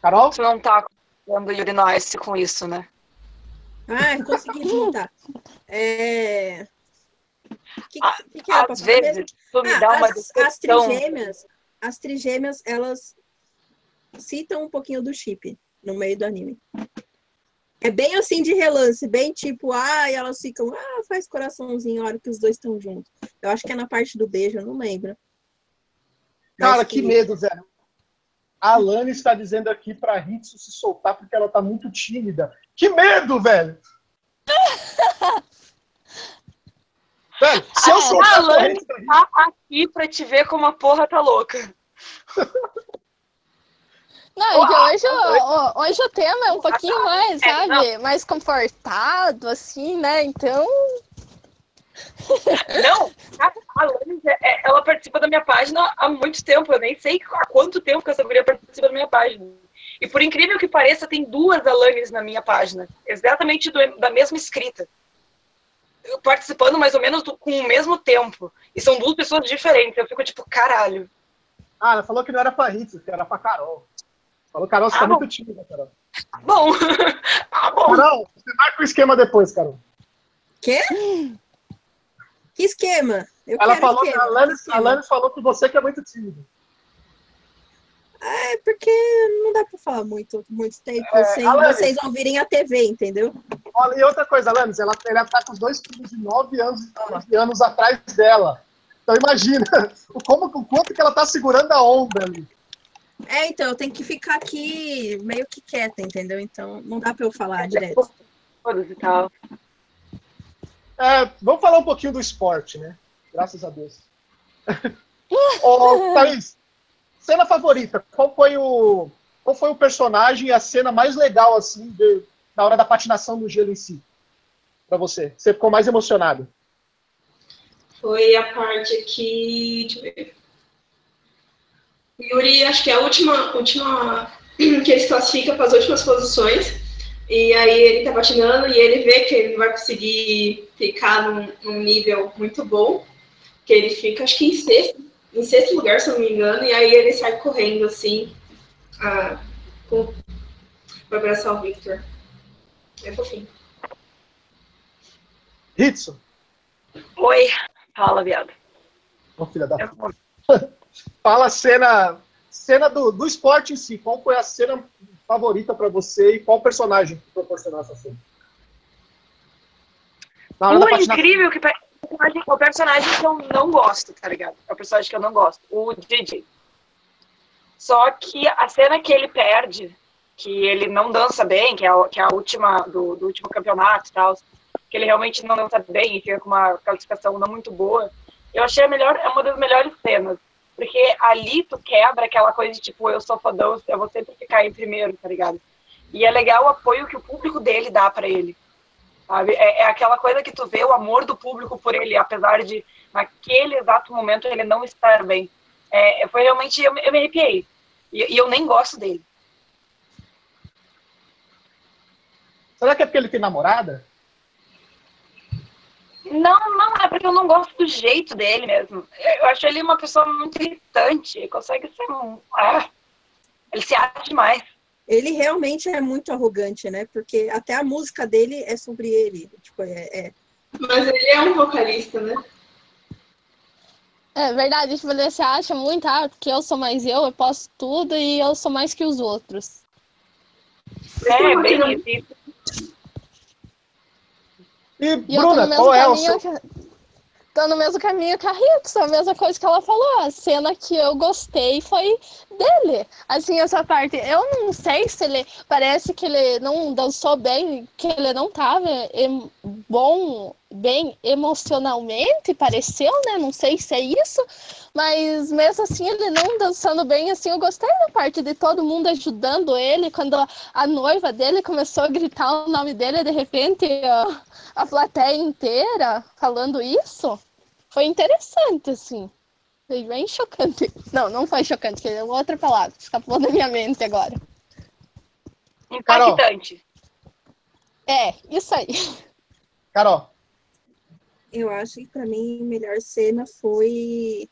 Carol? Você não tá dando Yuri no Ice com isso, né? Ah, consegui juntar. É... O que, que, que pra Às mesmo? vezes, tu me Ah, dá uma as, as decepção. trigêmeas, as trigêmeas, elas citam um pouquinho do chip no meio do anime. É bem assim de relance, bem tipo, ah, e elas ficam, ah, faz coraçãozinho, a hora que os dois estão juntos. Eu acho que é na parte do beijo, eu não lembro. Mas Cara, que medo, velho. A Alane está dizendo aqui pra Hitsu se soltar porque ela tá muito tímida. Que medo, velho! velho, se eu soltar a Alane corrente da Hitsu, Tá aqui pra te ver como a porra tá louca. Não, é que hoje, o- hoje o tema é um pouquinho mais, É, sabe? Mais confortado, assim, né? Então. Não, a Alanis, é- ela participa da minha página há muito tempo. Eu nem sei há quanto tempo que essa guria participa da minha página. E por incrível que pareça, tem duas Alanis na minha página. Exatamente do- da mesma escrita. Participando mais ou menos do- com o mesmo tempo. E são duas pessoas diferentes. Eu fico tipo, caralho. Ah, ela falou que não era pra Ritz, que era pra Carol. Falou, Carol, você tá Ah, bom. muito tímida, Carol. Bom, ah, bom. Carol, você marca o esquema depois, Carol. Quê? Que esquema? Eu Ela falou, esquema. a esquema. a Alanis falou que você que é muito tímido. É porque não dá pra falar muito, muito tempo É, sem Alanis. vocês ouvirem a TV, entendeu? Olha, e outra coisa, Alanis, ela, ela tá com os dois filhos de 9 anos, nove anos atrás dela. Então imagina o, como, o quanto que ela tá segurando a onda ali. É, então, eu tenho que ficar aqui meio que quieta, entendeu? Então, não dá pra eu falar direto. Foda-se, tal. É, vamos falar um pouquinho do esporte, né? Graças a Deus. Ô, Thaís, cena favorita. Qual foi o, qual foi o personagem e a cena mais legal, assim, de- na hora da patinação no gelo em si? Pra você. Você ficou mais emocionado? Foi a parte que. Deixa eu ver. Yuri, acho que é a última, última que ele se classifica para as últimas posições. E aí ele tá patinando e ele vê que ele não vai conseguir ficar num, num nível muito bom. Que ele fica, acho que em sexto, em sexto lugar, se eu não me engano, e aí ele sai correndo assim ah, com, pra abraçar o Victor. É fofinho. Hitson? Oi. Fala, viado. Ô, filha da Eu- Fala a cena, cena do, do esporte em si. Qual foi a cena favorita pra você e qual personagem que proporcionou essa cena? Hora da incrível que o personagem- que eu não gosto, tá ligado? É o personagem que eu não gosto, o DJ. Só que a cena que ele perde, que ele não dança bem, que é a, que é a última do, do último campeonato e tal, que ele realmente não dança bem e fica com uma classificação não muito boa, eu achei a melhor, é uma das melhores cenas. Porque ali tu quebra aquela coisa de tipo, eu sou fodão, eu vou sempre ficar em primeiro, tá ligado? E é legal o apoio que o público dele dá pra ele. Sabe? É, é aquela coisa que tu vê o amor do público por ele, apesar de naquele exato momento ele não estar bem. É, foi realmente, eu, me- eu me arrepiei. E, e eu nem gosto dele. Será que é porque ele tem namorada? Não, não, é porque eu não gosto do jeito dele mesmo. Eu acho ele uma pessoa muito irritante. Ele consegue ser um. Ah, ele se acha demais. Ele realmente é muito arrogante, né? Porque até a música dele é sobre ele. Tipo, é, é- Mas ele é um vocalista, né? É verdade, tipo, se acha muito, ah, porque eu sou mais eu, eu posso tudo e eu sou mais que os outros. É, bem não- isso. E, E Bruna, qual é o seu... que... Tô no mesmo caminho que a Ritz, a mesma coisa que ela falou. A cena que eu gostei foi dele. Assim, essa parte. Eu não sei se ele. Parece que ele não dançou bem, que ele não tava em- bom, bem emocionalmente, pareceu, né? Não sei se é isso. Mas mesmo assim, ele não dançando bem, assim, eu gostei da parte de todo mundo ajudando ele. Quando a, noiva dele começou a gritar o nome dele, de repente a, a plateia inteira falando isso. Foi interessante, assim. Foi bem chocante. Não, não foi chocante, que é outra palavra. Escapou da minha mente agora. Carol. Impactante. É, isso aí. Carol, eu acho que pra mim a melhor cena foi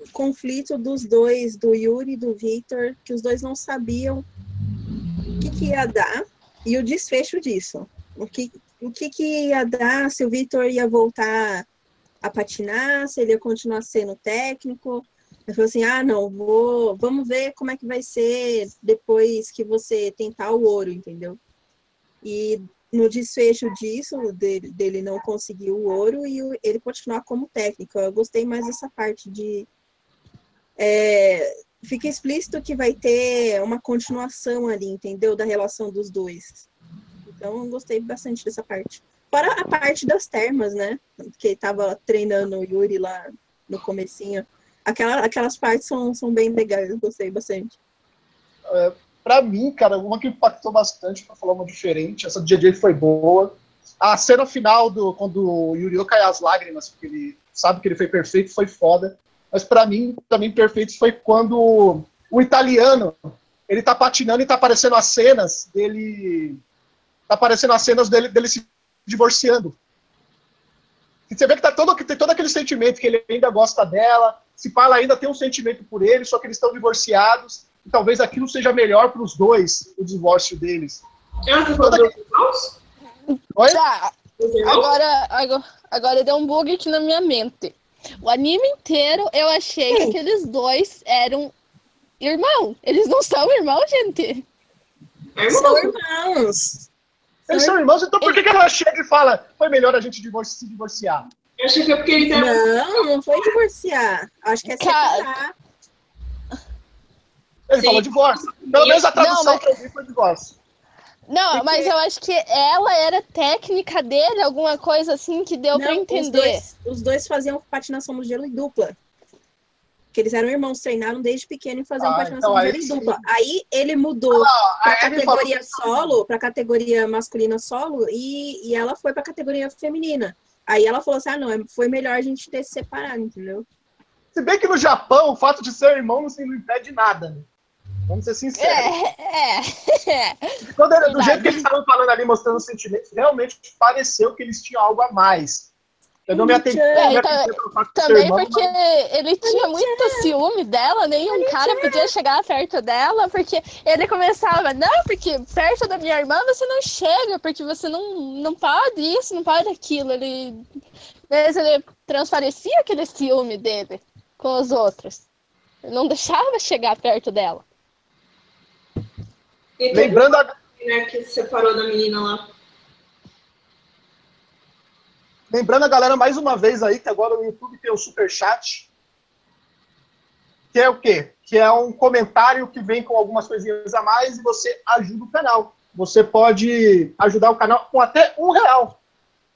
o conflito dos dois, do Yuri e do Victor, que os dois não sabiam o que, que ia dar e o desfecho disso. O que, o que, que ia dar se o Victor ia voltar a patinar, se ele ia continuar sendo técnico. Ele falou assim: ah, não, vou, vamos ver como é que vai ser depois que você tentar o ouro, entendeu? E no desfecho disso, dele, dele não conseguir o ouro e ele continuar como técnico. Eu gostei mais dessa parte de. é, fica explícito que vai ter uma continuação ali, entendeu? Da relação dos dois. Então, eu gostei bastante dessa parte. Fora a parte das termas, né? Que tava treinando o Yuri lá no comecinho. Aquela, aquelas partes são, são bem legais, gostei bastante. pra mim, cara, uma que impactou bastante, pra falar uma diferente, essa DJ foi boa. A cena final do quando o Yuri cai as lágrimas, porque ele sabe que ele foi perfeito, foi foda. Mas para mim, também perfeito foi quando o italiano, ele tá patinando e tá aparecendo as cenas dele tá aparecendo as cenas dele, dele se divorciando. E você vê que, tá todo, tem todo aquele sentimento que ele ainda gosta dela, se fala ainda tem um sentimento por ele, só que eles estão divorciados, e talvez aquilo seja melhor para os dois, o divórcio deles. Dos irmãos? Oi? Tá, agora, agora, agora deu um bug aqui na minha mente. O anime inteiro eu achei que aqueles dois eram irmão. Eles não são irmãos, gente. É São irmão. irmãos. Eles são irmãos, então por que, que ela chega e fala foi melhor a gente divorci- se divorciar? Eu achei que é porque ele tem. Não, não foi divorciar. Acho que é separar. Ele Sim. falou divórcio. Pelo menos a tradução Não, mas- que eu vi foi divórcio. Não, Porque- mas eu acho que ela era técnica dele, alguma coisa assim que deu pra Não, os entender. dois, os dois faziam patinação no gelo em dupla. Que eles eram irmãos, treinaram desde pequeno e faziam Ah, patinação então em sim. dupla. Aí ele mudou Ah, pra aí ele falou- categoria solo, pra categoria masculina solo, e, e ela foi pra categoria feminina. Aí ela falou assim: ah, não, é- foi melhor a gente ter se separado, entendeu? Se bem que no Japão, o fato de ser irmão não, se- não impede nada, né? Vamos ser sinceros. É, é. Quando era- do jeito que eles estavam falando ali, mostrando os sentimentos, realmente pareceu que eles tinham algo a mais. Eu não me atentei, É, então, Também porque ele tinha muito ciúme dela, nenhum cara podia chegar perto dela, porque ele começava, não, porque perto da minha irmã você não chega, porque você não, não pode isso, não pode aquilo. Ele, mas ele transparecia aquele ciúme dele com os outros. Ele não deixava chegar perto dela. Lembrando, a- né, que se separou da menina lá. Lembrando a galera mais uma vez aí, que agora no YouTube tem o Superchat. Que é o quê? Que é um comentário que vem com algumas coisinhas a mais e você ajuda o canal. Você pode ajudar o canal com até um real,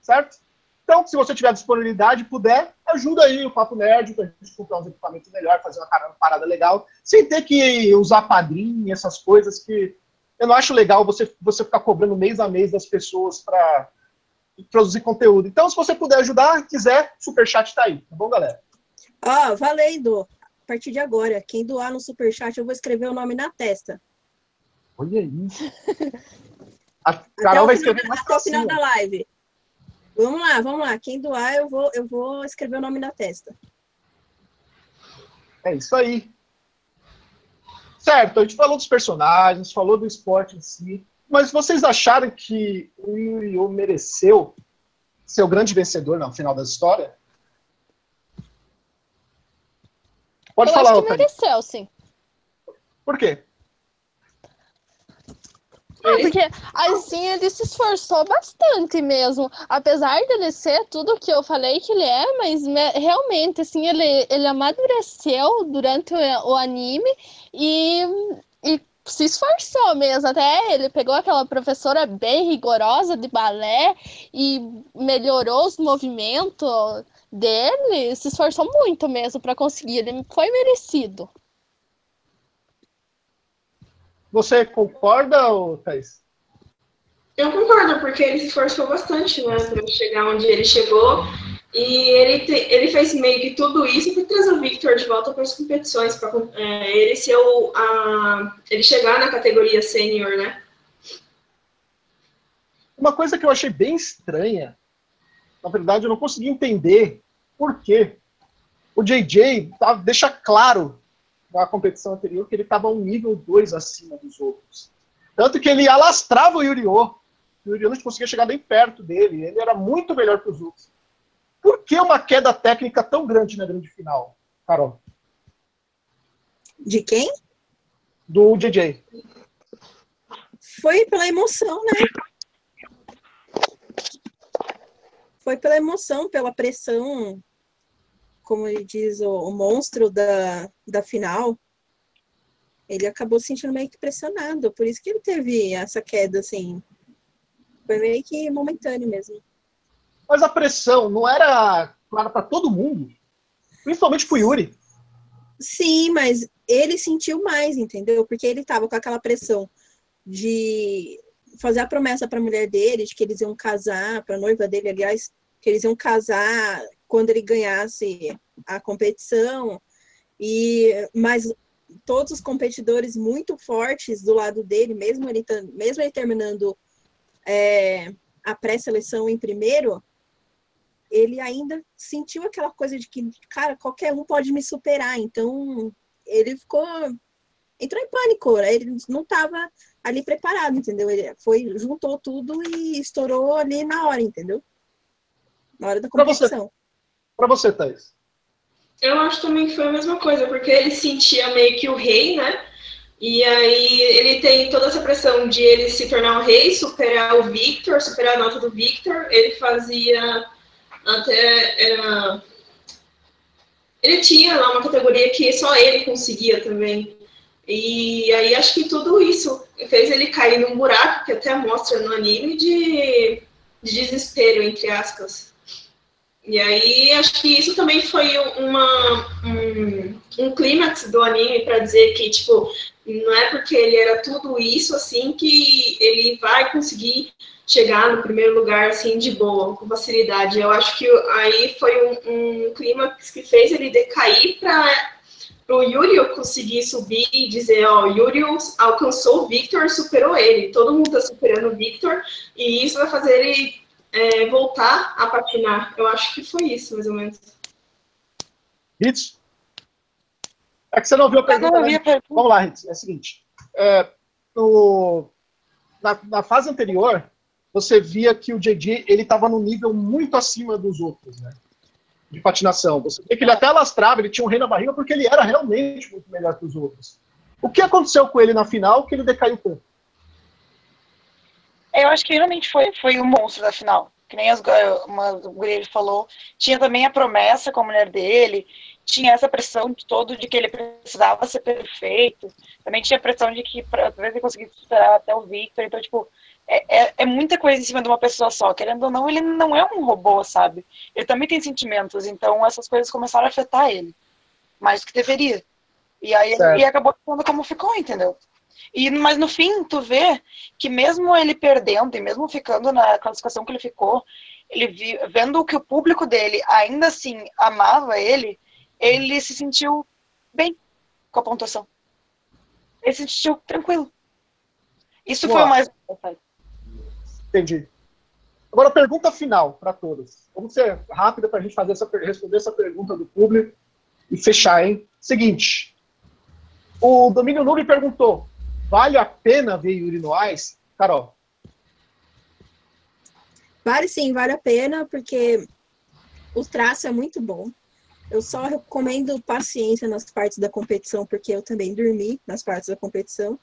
certo? Então, se você tiver disponibilidade, puder, ajuda aí o Papo Nerd pra gente comprar uns equipamentos melhores, fazer uma parada legal, sem ter que usar padrinho, essas coisas que eu não acho legal você, você ficar cobrando mês a mês das pessoas para produzir conteúdo. Então, se você puder ajudar, quiser, superchat tá aí, tá bom, galera? Ó, valendo. A partir de agora, quem doar no superchat, eu vou escrever o nome na testa. Olha isso. A Carol vai final, escrever mais até o final da live. Vamos lá, vamos lá. Quem doar, eu vou, eu vou escrever o nome na testa. É isso aí. Certo, a gente falou dos personagens, falou do esporte em si, mas vocês acharam que o Yu-Gi-Oh! mereceu ser o grande vencedor no final da história? Pode eu falar, acho que mereceu, sim. Por quê? Ah, porque assim ele se esforçou bastante mesmo. Apesar dele ser tudo que eu falei que ele é, mas me- realmente, assim, ele, ele amadureceu durante o, o anime e, e se esforçou mesmo. Até ele pegou aquela professora bem rigorosa de balé e melhorou os movimentos dele, se esforçou muito mesmo para conseguir. Ele foi merecido. Você concorda, ô, Thaís? Eu concordo, porque ele se esforçou bastante, né, pra chegar onde ele chegou. E ele, te- ele fez meio que tudo isso para trazer o Victor de volta para as competições, para ele ser o, a, ele chegar na categoria sênior, né? Uma coisa que eu achei bem estranha, na verdade eu não consegui entender por quê. O JJ tá- deixa claro na competição anterior que ele estava um nível 2 acima dos outros. Tanto que ele alastrava o Yuri-Oh! O Yuri-Oh não conseguia chegar nem perto dele, ele era muito melhor que os outros. Por que uma queda técnica tão grande na grande final, Carol? De quem? Do JJ. Foi pela emoção, né? Foi pela emoção, pela pressão, como ele diz, o, o monstro da, da final. Ele acabou se sentindo meio que pressionado, por isso que ele teve essa queda, assim. Foi meio que momentâneo mesmo. Mas a pressão não era clara para todo mundo, principalmente pro Yuri. Sim, mas ele sentiu mais, entendeu? Porque ele tava com aquela pressão de fazer a promessa para a mulher dele de que eles iam casar, para a noiva dele, aliás, que eles iam casar quando ele ganhasse a competição. E mas todos os competidores muito fortes do lado dele, mesmo ele, mesmo ele terminando é, a pré-seleção em primeiro, ele ainda sentiu aquela coisa de que, cara, qualquer um pode me superar. Então, ele ficou. entrou em pânico, né? ele não estava ali preparado, entendeu? Ele foi, juntou tudo e estourou ali na hora, entendeu? Na hora da competição. Para você, você Thaís. Eu acho também que foi a mesma coisa, porque ele sentia meio que o rei, né? E aí ele tem toda essa pressão de ele se tornar o rei, superar o Victor, superar a nota do Victor. Ele fazia até. Era... Ele tinha lá uma categoria que só ele conseguia também. E aí acho que tudo isso fez ele cair num buraco, que até mostra no anime, de, de desespero, entre aspas. E aí acho que isso também foi uma, um, um clímax do anime para dizer que, tipo, não é porque ele era tudo isso assim que ele vai conseguir chegar no primeiro lugar assim de boa, com facilidade. Eu acho que aí foi um, um clímax que fez ele decair para o Yuri conseguir subir e dizer, ó, o Yuri alcançou o Victor, superou ele. Todo mundo está superando o Victor e isso vai fazer ele é, voltar a patinar. Eu acho que foi isso, mais ou menos. Ritz? É que você não ouviu a pergunta. Né? pergunta. Vamos lá, Ritz. É o seguinte. É, no, na, na, fase anterior, você via que o JJ ele estava num nível muito acima dos outros, né? De patinação. Você via que ele até lastrava, ele tinha um rei na barriga porque ele era realmente muito melhor que os outros. O que aconteceu com ele na final que ele decaiu tanto? Eu acho que realmente foi, foi o monstro da final. Que nem as, uma guria falou. Tinha também a promessa com a mulher dele. Tinha essa pressão de todo de que ele precisava ser perfeito. Também tinha a pressão de que talvez ele conseguisse superar até o Victor. Então, tipo, é, é, é, muita coisa em cima de uma pessoa só. Querendo ou não, ele não é um robô, sabe? Ele também tem sentimentos. Então, essas coisas começaram a afetar ele. Mais do que deveria. E aí ele acabou ficando como ficou, entendeu? E, mas no fim, tu vê que mesmo ele perdendo e mesmo ficando na classificação que ele ficou, ele vi, vendo que o público dele ainda assim amava ele, ele se sentiu bem com a pontuação. Ele se sentiu tranquilo. Isso Boa. foi o mais Entendi. Agora, pergunta final para todos. Vamos ser rápida para a gente fazer essa, responder essa pergunta do público e fechar, hein? Seguinte. O Domínio Nube perguntou: Vale a pena ver Yuri no? Carol? Vale sim, vale a pena, porque o traço é muito bom. Eu só recomendo paciência nas partes da competição, porque eu também dormi nas partes da competição.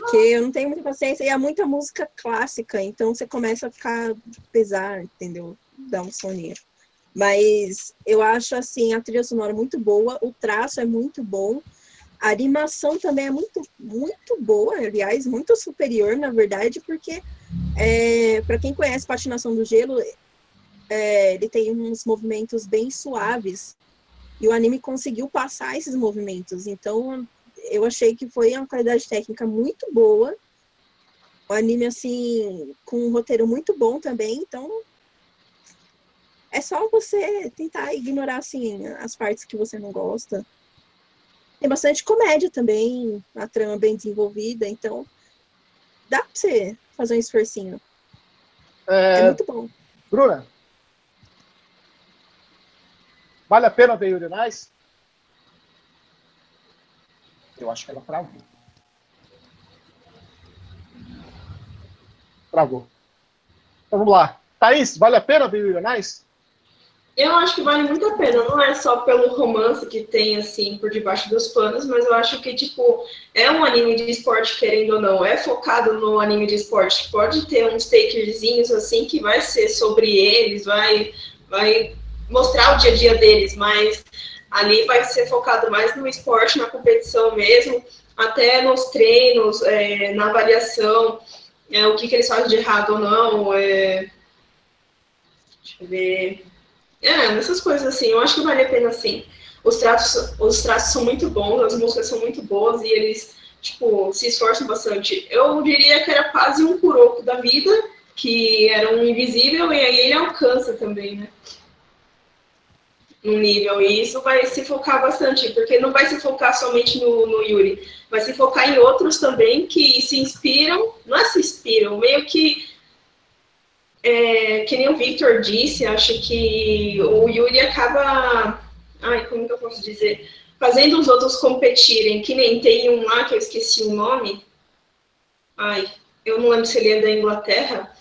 Porque eu não tenho muita paciência e é muita música clássica, então você começa a ficar pesar, entendeu? Dá um soninho. Mas eu acho assim a trilha sonora muito boa, o traço é muito bom a animação também é muito, muito boa, aliás, muito superior, na verdade, porque é, para quem conhece patinação do gelo, é, ele tem uns movimentos bem suaves e o anime conseguiu passar esses movimentos. Então, eu achei que foi uma qualidade técnica muito boa. O anime, assim, com um roteiro muito bom também. Então, é só você tentar ignorar, assim, as partes que você não gosta. Tem bastante comédia também, a trama bem desenvolvida, então dá pra você fazer um esforcinho. É, é muito bom. Bruna, vale a pena ver Yuri Nice? Eu acho que ela travou. Travou. Então vamos lá. Thaís, vale a pena ver Yuri Nice? Eu acho que vale muito a pena, não é só pelo romance que tem, assim, por debaixo dos panos, mas eu acho que, tipo, é um anime de esporte, querendo ou não, é focado no anime de esporte. Pode ter uns takerzinhos, assim, que vai ser sobre eles, vai, vai mostrar o dia a dia deles, mas ali vai ser focado mais no esporte, na competição mesmo, até nos treinos, é, na avaliação, é, o que, que eles fazem de errado ou não. É... Deixa eu ver. É, nessas coisas assim, eu acho que vale a pena sim. Os traços, os traços são muito bons, as músicas são muito boas e eles tipo, se esforçam bastante. Eu diria que era quase um Kuroko da vida, que era um invisível, e aí ele alcança também, né? Um nível. E isso vai se focar bastante, porque não vai se focar somente no, no Yuri, vai se focar em outros também que se inspiram, não é se inspiram, meio que. É, que nem o Victor disse, acho que o Yuri acaba. Ai, como que eu posso dizer? fazendo os outros competirem, que nem tem um lá que eu esqueci o nome. Ai, eu não lembro se ele é da Inglaterra,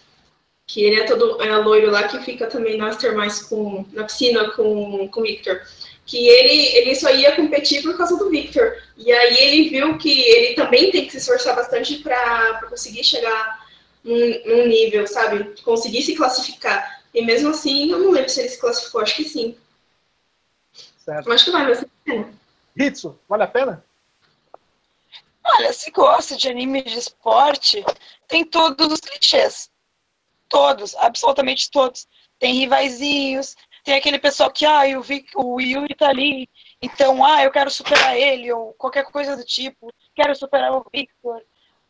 que ele é todo é loiro lá que fica também na mais com na piscina com com o Victor. Que ele ele só ia competir por causa do Victor. E aí ele viu que ele também tem que se esforçar bastante para conseguir chegar num, num nível, sabe? Conseguir se classificar. E mesmo assim, eu não lembro se ele se classificou, acho que sim. Certo. Acho que vai, mas Hitsu, vale a pena? Olha, se gosta de anime de esporte, tem todos os clichês. Todos, absolutamente todos. Tem rivaizinhos, tem aquele pessoal que, ah, eu vi o Yuri tá ali, então, ah, eu quero superar ele, ou qualquer coisa do tipo, quero superar o Victor.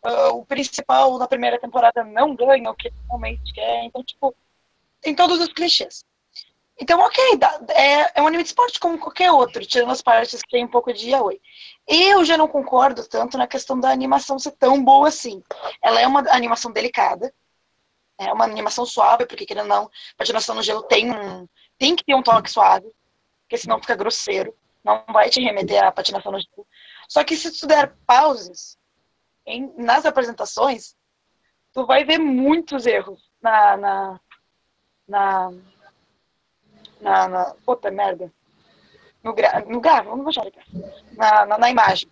Uh, o principal na primeira temporada não ganha o que realmente quer. Então, tipo, tem todos os clichês. Então, ok, dá, é, é um anime de esporte como qualquer outro, tirando as partes que tem um pouco de yaoi. Eu já não concordo tanto na questão da animação ser tão boa assim. Ela é uma animação delicada, é uma animação suave, porque querendo ou não, patinação no gelo tem um tem que ter um toque suave, porque senão fica grosseiro, não vai te remeter à patinação no gelo. Só que se tu der pauses em, nas apresentações, tu vai ver muitos erros na, na, na na, na puta merda. No, gra, no achar na, na, na imagem.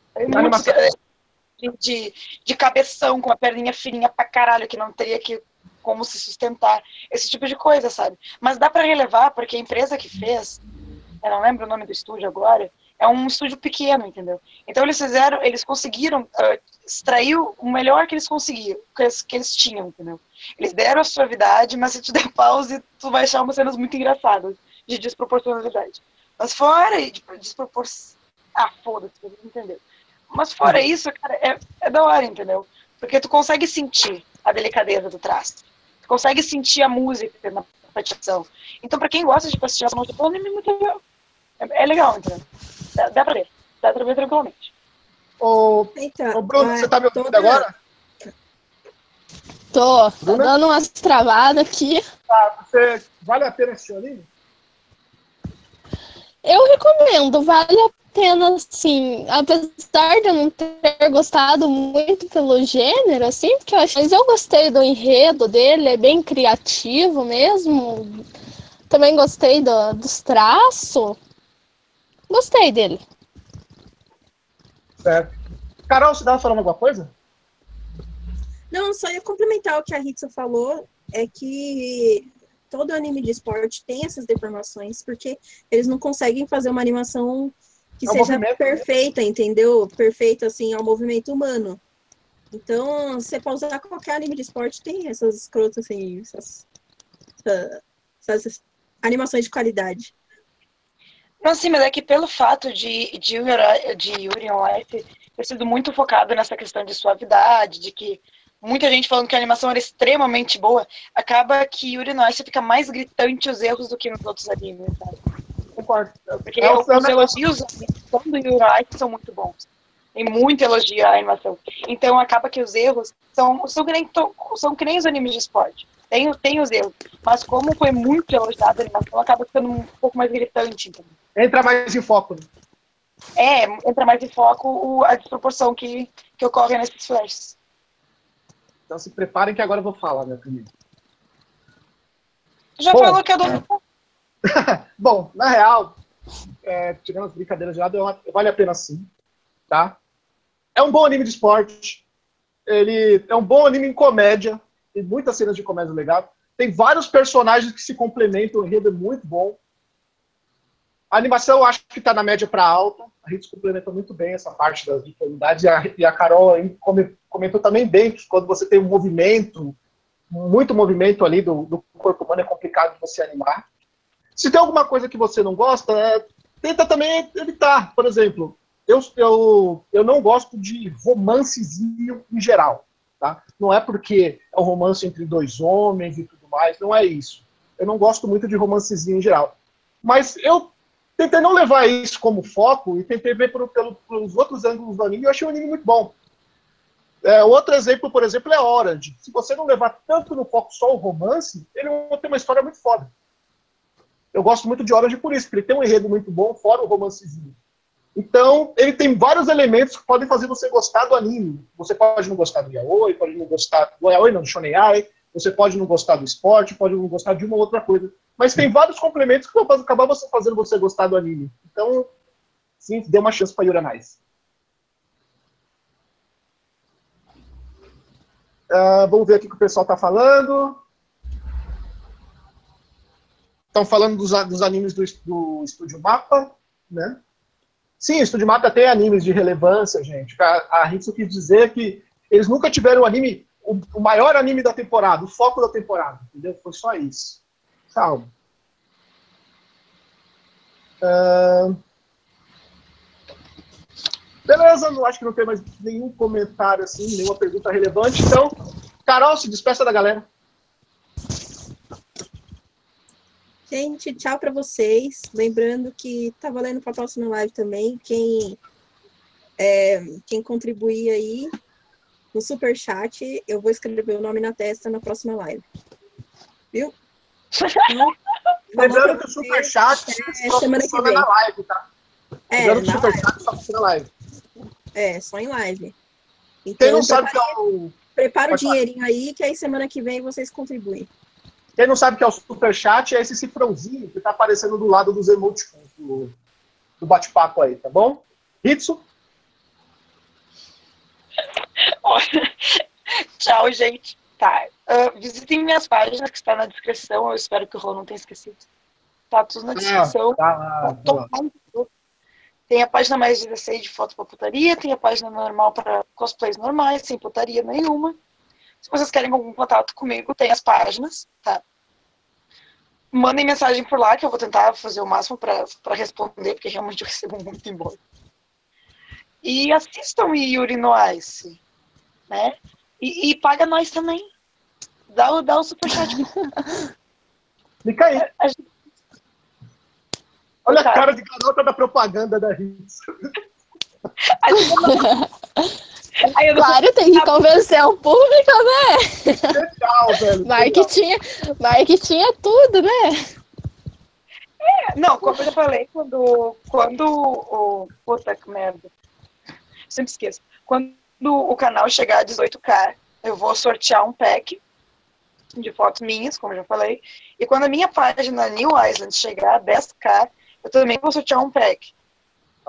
Muito, de, de cabeção, com a perninha fininha pra caralho, que não teria que como se sustentar, esse tipo de coisa, sabe? Mas dá para relevar, porque a empresa que fez, eu não lembro o nome do estúdio agora, é um estúdio pequeno, entendeu? Então eles fizeram, eles conseguiram uh, extrair o melhor que eles conseguiram, que eles, que eles tinham, entendeu? Eles deram a suavidade, mas se tu der pause, tu vai achar umas cenas muito engraçadas de desproporcionalidade. Mas fora de desproporção. Ah, foda-se, você entendeu. Mas fora isso, cara, é, é da hora, entendeu? Porque tu consegue sentir a delicadeza do traço. Tu consegue sentir a música na patinação. Então, pra quem gosta de patinação, é um anime muito legal. É, é legal, entendeu? Dá, dá pra ver. Dá pra ver tranquilamente. Ô, então, ô Bruno, você tá me ouvindo agora? Tô, tô dando umas travadas aqui. Tá, você... Vale a pena esse anime? Eu recomendo, vale a pena, assim, apesar de eu não ter gostado muito pelo gênero, assim, porque eu acho, mas eu gostei do enredo dele, é bem criativo mesmo. Também gostei do, dos traços. Gostei dele. Certo. Carol, você estava falando alguma coisa? Não, só ia complementar o que a Ritsa falou, é que todo anime de esporte tem essas deformações, porque eles não conseguem fazer uma animação que é seja né? perfeita, entendeu? Perfeita, assim, ao movimento humano. Então, você pode usar qualquer anime de esporte, tem essas escrotas, assim, essas, essas animações de qualidade. Não, sim, mas é que pelo fato de, de, de Yuri on Life ter sido muito focado nessa questão de suavidade, de que muita gente falando que a animação era extremamente boa, acaba que Yuri Ice fica mais gritante os erros do que nos outros animes, sabe? Concordo. Porque é, os elogios do Yuri Ice são muito bons. Tem muito elogio à animação. Então acaba que os erros são, são, que, nem, são que nem os animes de esporte. Tem, tem os erros. Mas como foi muito elogiado a animação, acaba ficando um pouco mais gritante. Então. Entra mais em foco. Né? É, entra mais em foco a desproporção que, que ocorre nesses flashes. Então se preparem que agora eu vou falar, meu querido. Já Bom, falou que eu dou. Bom, na real, é, tirando as brincadeiras de lado, vale a pena sim, tá? É um bom anime de esporte. Ele é um bom anime em comédia. Tem muitas cenas de comédia legal. Tem vários personagens que se complementam. O enredo é muito bom. A animação eu acho que está na média para alta. A gente complementa muito bem essa parte das dificuldades. E a, e a Carol comentou também bem que quando você tem um movimento, muito movimento ali do, do corpo humano, é complicado de você animar. Se tem alguma coisa que você não gosta, é, tenta também evitar. Por exemplo, eu, eu, eu não gosto de romancezinho em geral. Tá? Não é porque é um romance entre dois homens e tudo mais, não é isso. Eu não gosto muito de romancezinho em geral. Mas eu tentei não levar isso como foco e tentei ver por, pelo, pelos outros ângulos do anime e eu achei o anime muito bom. É, outro exemplo, por exemplo, é Orange. Se você não levar tanto no foco só o romance, ele vai ter uma história muito foda. Eu gosto muito de Orange por isso, porque ele tem um enredo muito bom, fora o romancezinho. Então, ele tem vários elementos que podem fazer você gostar do anime. Você pode não gostar do yaoi, pode não gostar do yaoi, não, do shonen ai, você pode não gostar do esporte, pode não gostar de uma outra coisa. Mas tem vários complementos que vão acabar você fazendo você gostar do anime. Então, sim, dê uma chance para Yura Nice. Uh, vamos ver aqui o que o pessoal está falando. Estão falando dos, dos animes do, do Estúdio Mapa, né? Sim, o Estúdio Mapa tem animes de relevância, gente. A, a Hitsu quis dizer que eles nunca tiveram anime, o, o, maior anime da temporada, o foco da temporada, entendeu? Foi só isso. Calma. Uh... Beleza, não acho que não tem mais nenhum comentário assim, nenhuma pergunta relevante. Então, Carol, se despeça da galera. Gente, tchau para vocês. Lembrando que tá valendo para a próxima live também. Quem, é, quem contribuir aí no super chat, eu vou escrever o nome na testa na próxima live. Viu? Então, Lembrando que o super chat é, só semana que vem. na live, tá? É, Lembrando que o super chat só funciona na live. É, só em live. Então, Quem não sabe que é o. Prepara o dinheirinho aí, que aí semana que vem vocês contribuem. Quem não sabe o que é o superchat é esse cifrãozinho que está aparecendo do lado dos emoticons do, do bate-papo aí, tá bom? Hitsu? Tchau, gente. Tá. Uh, visitem minhas páginas que está na descrição. Eu espero que o Rô não tenha esquecido. Tá tudo na descrição. Ah, tá lá, tá lá. Tem a página mais 16 de foto pra putaria, tem a página normal para cosplays normais, sem putaria nenhuma. Se vocês querem algum contato comigo, tem as páginas, tá? Mandem mensagem por lá, que eu vou tentar fazer o máximo para responder, porque realmente eu recebo muito embora. E assistam Yuri no Ice, né? E, e paga nós também. Dá, dá o superchat. Fica aí. A, gente... Olha a cara de garota da propaganda da Hits. Claro, tem que convencer o público, né? Legal, velho. Marketing, marketing é tudo, né? É, não, como eu já falei, quando, quando o. Puta que merda. Sempre esqueço. Quando o canal chegar a 18k, eu vou sortear um pack de fotos minhas, como eu já falei. E quando a minha página New Island chegar a 10k, eu também vou sortear um pack.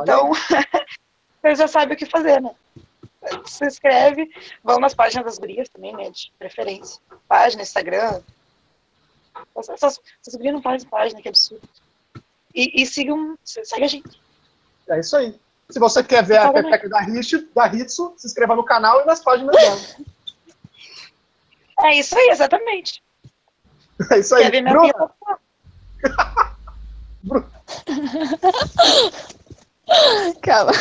Então, você já sabe o que fazer, né? Se inscreve, vão nas páginas das gurias também, né? De preferência. Página, Instagram. Essas, essas gurias não fazem página, que absurdo. E, e sigam, segue a gente. É isso aí. Se você quer ver a pepeca da, Hitsu, da Hitsu, se inscreva no canal e nas páginas dela. É isso aí, exatamente. É isso aí. Quer ver minha Bruna? Calma.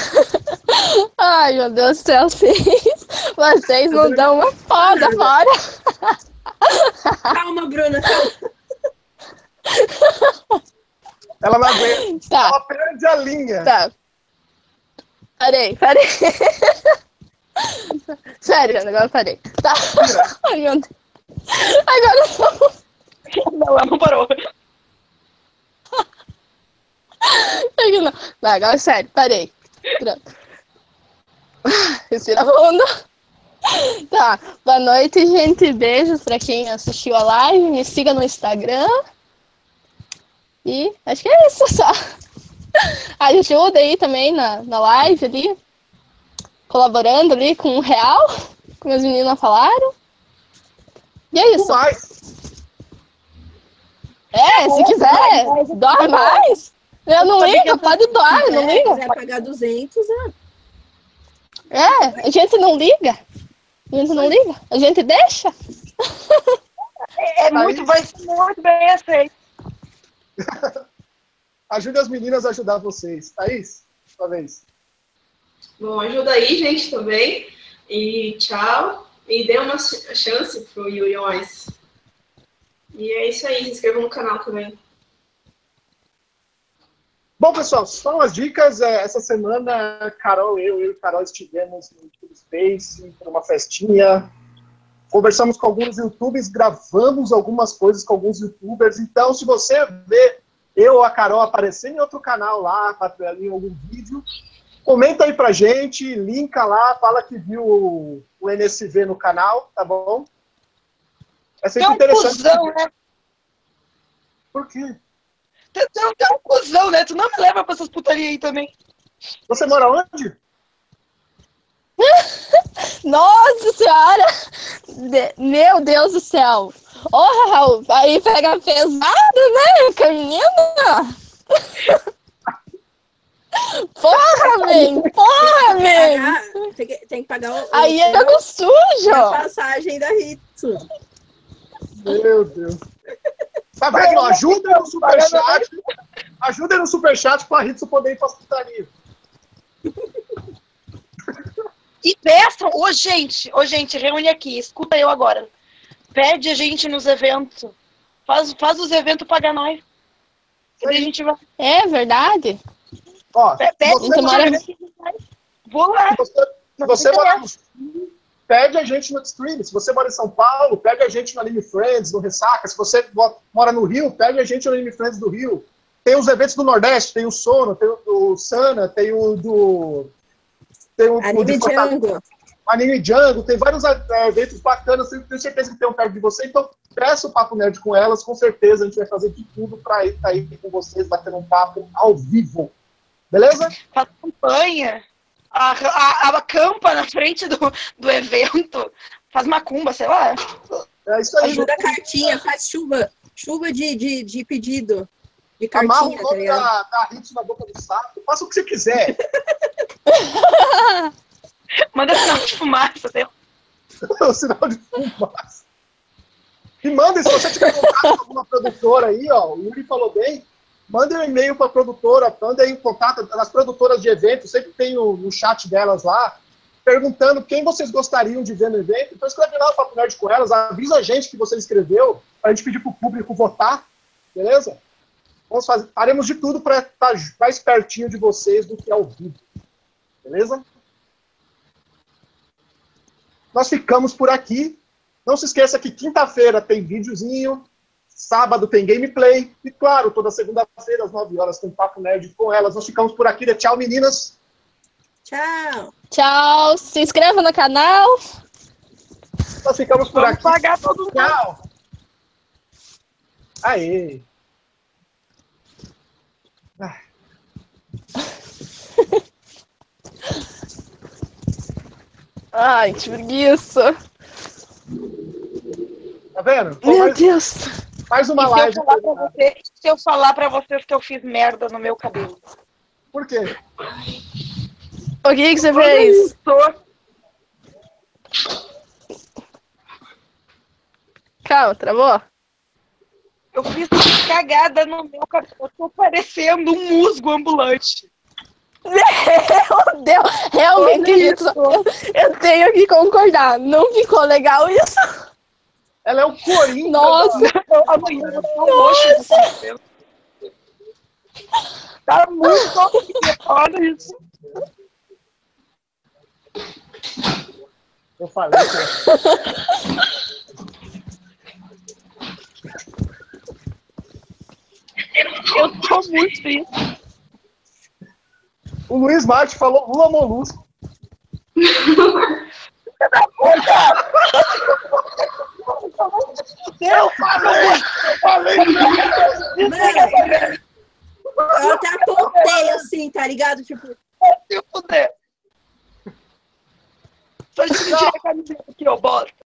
Ai, meu Deus do céu, vocês, vocês não dão uma foda fora. Calma, Bruna, calma. Ela não aguenta. Tá. Ela perde a linha. Tá. Parei, parei. Sério, agora eu parei. Tá. Ai, meu Deus. Agora não. Não, ela não parou. Não. Vai, agora sério, parei. Pronto. Respira fundo. Tá, boa noite, gente. Beijos pra quem assistiu a live. Me siga no Instagram. E acho que é isso só. Ajuda aí também na, na live ali. Colaborando ali com o real, como as meninas falaram. E é isso. É, se quiser, dorme mais. Eu não ligo, pode doar, não liga. Se quiser pagar 200, é. É, a gente não liga. A gente não liga. A gente deixa. É, é muito, vai ser muito bem aceito. Ajude as meninas a ajudar vocês. Thaís, sua vez. Bom, ajuda aí, gente, também. E tchau. E dê uma ch- chance pro Yuri Ice. E é isso aí, se inscreva no canal também. Bom, pessoal, só umas dicas. É, Essa semana, Carol, eu, eu e Carol estivemos no YouTube Space para uma festinha. Conversamos com alguns YouTubers, gravamos algumas coisas com alguns YouTubers. Então, se você vê eu ou a Carol aparecendo em outro canal lá, ali em algum vídeo, comenta aí pra gente, linka lá, fala que viu o, NSV no canal, tá bom? É sempre é um interessante. cuzão, né? Por quê? Tu, tu, tu é um cuzão, né? Tu não me leva pra essas putarias aí também. Você mora onde? Nossa senhora! De- Meu Deus do céu! Ô, Raul, aí pega pesado, né, a menina? Porra, man! Porra, man! Pagar- tem, que, tem que pagar o, Aí o- é jogo a sujo! passagem da Ritsu. Meu Deus. Tá vendo? Ajuda no superchat. Ajuda no superchat pra Ritsu poder ir pra putaria. E peçam, ô gente, ô gente, reúne aqui, escuta eu agora. Pede a gente nos eventos. Faz, faz os eventos pagar nós. E a gente vai. É verdade? Ó, Pe- Pede você Então, mora-. Vou lá. você, se você pede a gente no Extreme. Se você mora em São Paulo, pede a gente no Anime Friends, no Ressaca. Se você mo- mora no Rio, pede a gente no Anime Friends do Rio. Tem os eventos do Nordeste, tem o Sono, tem o Sana, tem o do. Tem o, o Anime Fortaleza. Django. Anime Django, tem vários é, eventos bacanas, tenho certeza que tem um perto de você, então peça o Papo Nerd com elas, com certeza a gente vai fazer de tudo para ir tá aí com vocês, batendo um papo ao vivo. Beleza? Faz campanha. A, a, a acampa na frente do, do evento. Faz macumba, sei lá. É isso aí. Ajuda a cartinha, faz chuva. Chuva de, de, de pedido. De Amarra o cartinha, tá nome ligado? da, da na boca do saco, faça o que você quiser. Manda sinal de fumaça. Sei lá. o sinal de fumaça. E manda, se você tiver contato com alguma produtora aí, ó, o Yuri falou bem, manda um e-mail para a produtora, manda aí um contato das produtoras de eventos, sempre tem o, no chat delas lá, perguntando quem vocês gostariam de ver no evento. Então escreve lá o Papo Nerd com elas, avisa a gente que você escreveu, para a gente pedir para o público votar, beleza? Vamos fazer, faremos de tudo para estar mais pertinho de vocês do que ao vivo, beleza? Nós ficamos por aqui. Não se esqueça que quinta-feira tem videozinho, sábado tem gameplay, e claro, toda segunda-feira às 9 horas tem Papo Nerd com elas. Nós ficamos por aqui. Tchau, meninas. Tchau. Tchau, se inscreva no canal. Nós ficamos por Vamos aqui. pagar todo mundo. Tchau. Aê. Ai, que preguiça. Tá vendo? Meu mais, Deus. Mais uma E se live. eu, falar pra você, se eu falar pra vocês que eu fiz merda no meu cabelo? Por quê? O que, que você fez? Tô. Calma, travou? Eu fiz cagada no meu cabelo. Eu tô parecendo um musgo ambulante. Meu Deus, realmente isso. Eu, eu tenho que concordar. Não ficou legal isso? Ela é o Corinthians. Nossa. Amanhã eu vou ficar roxo. Tá muito. Olha isso. Eu falei. que- Eu tô muito triste. O Luiz Marte falou Lula Molusco. Eu Falei! Eu falei! Mano, eu até apontei assim, tá ligado? Tipo, se fuder. Só de tirar a camiseta aqui, ó, bosta.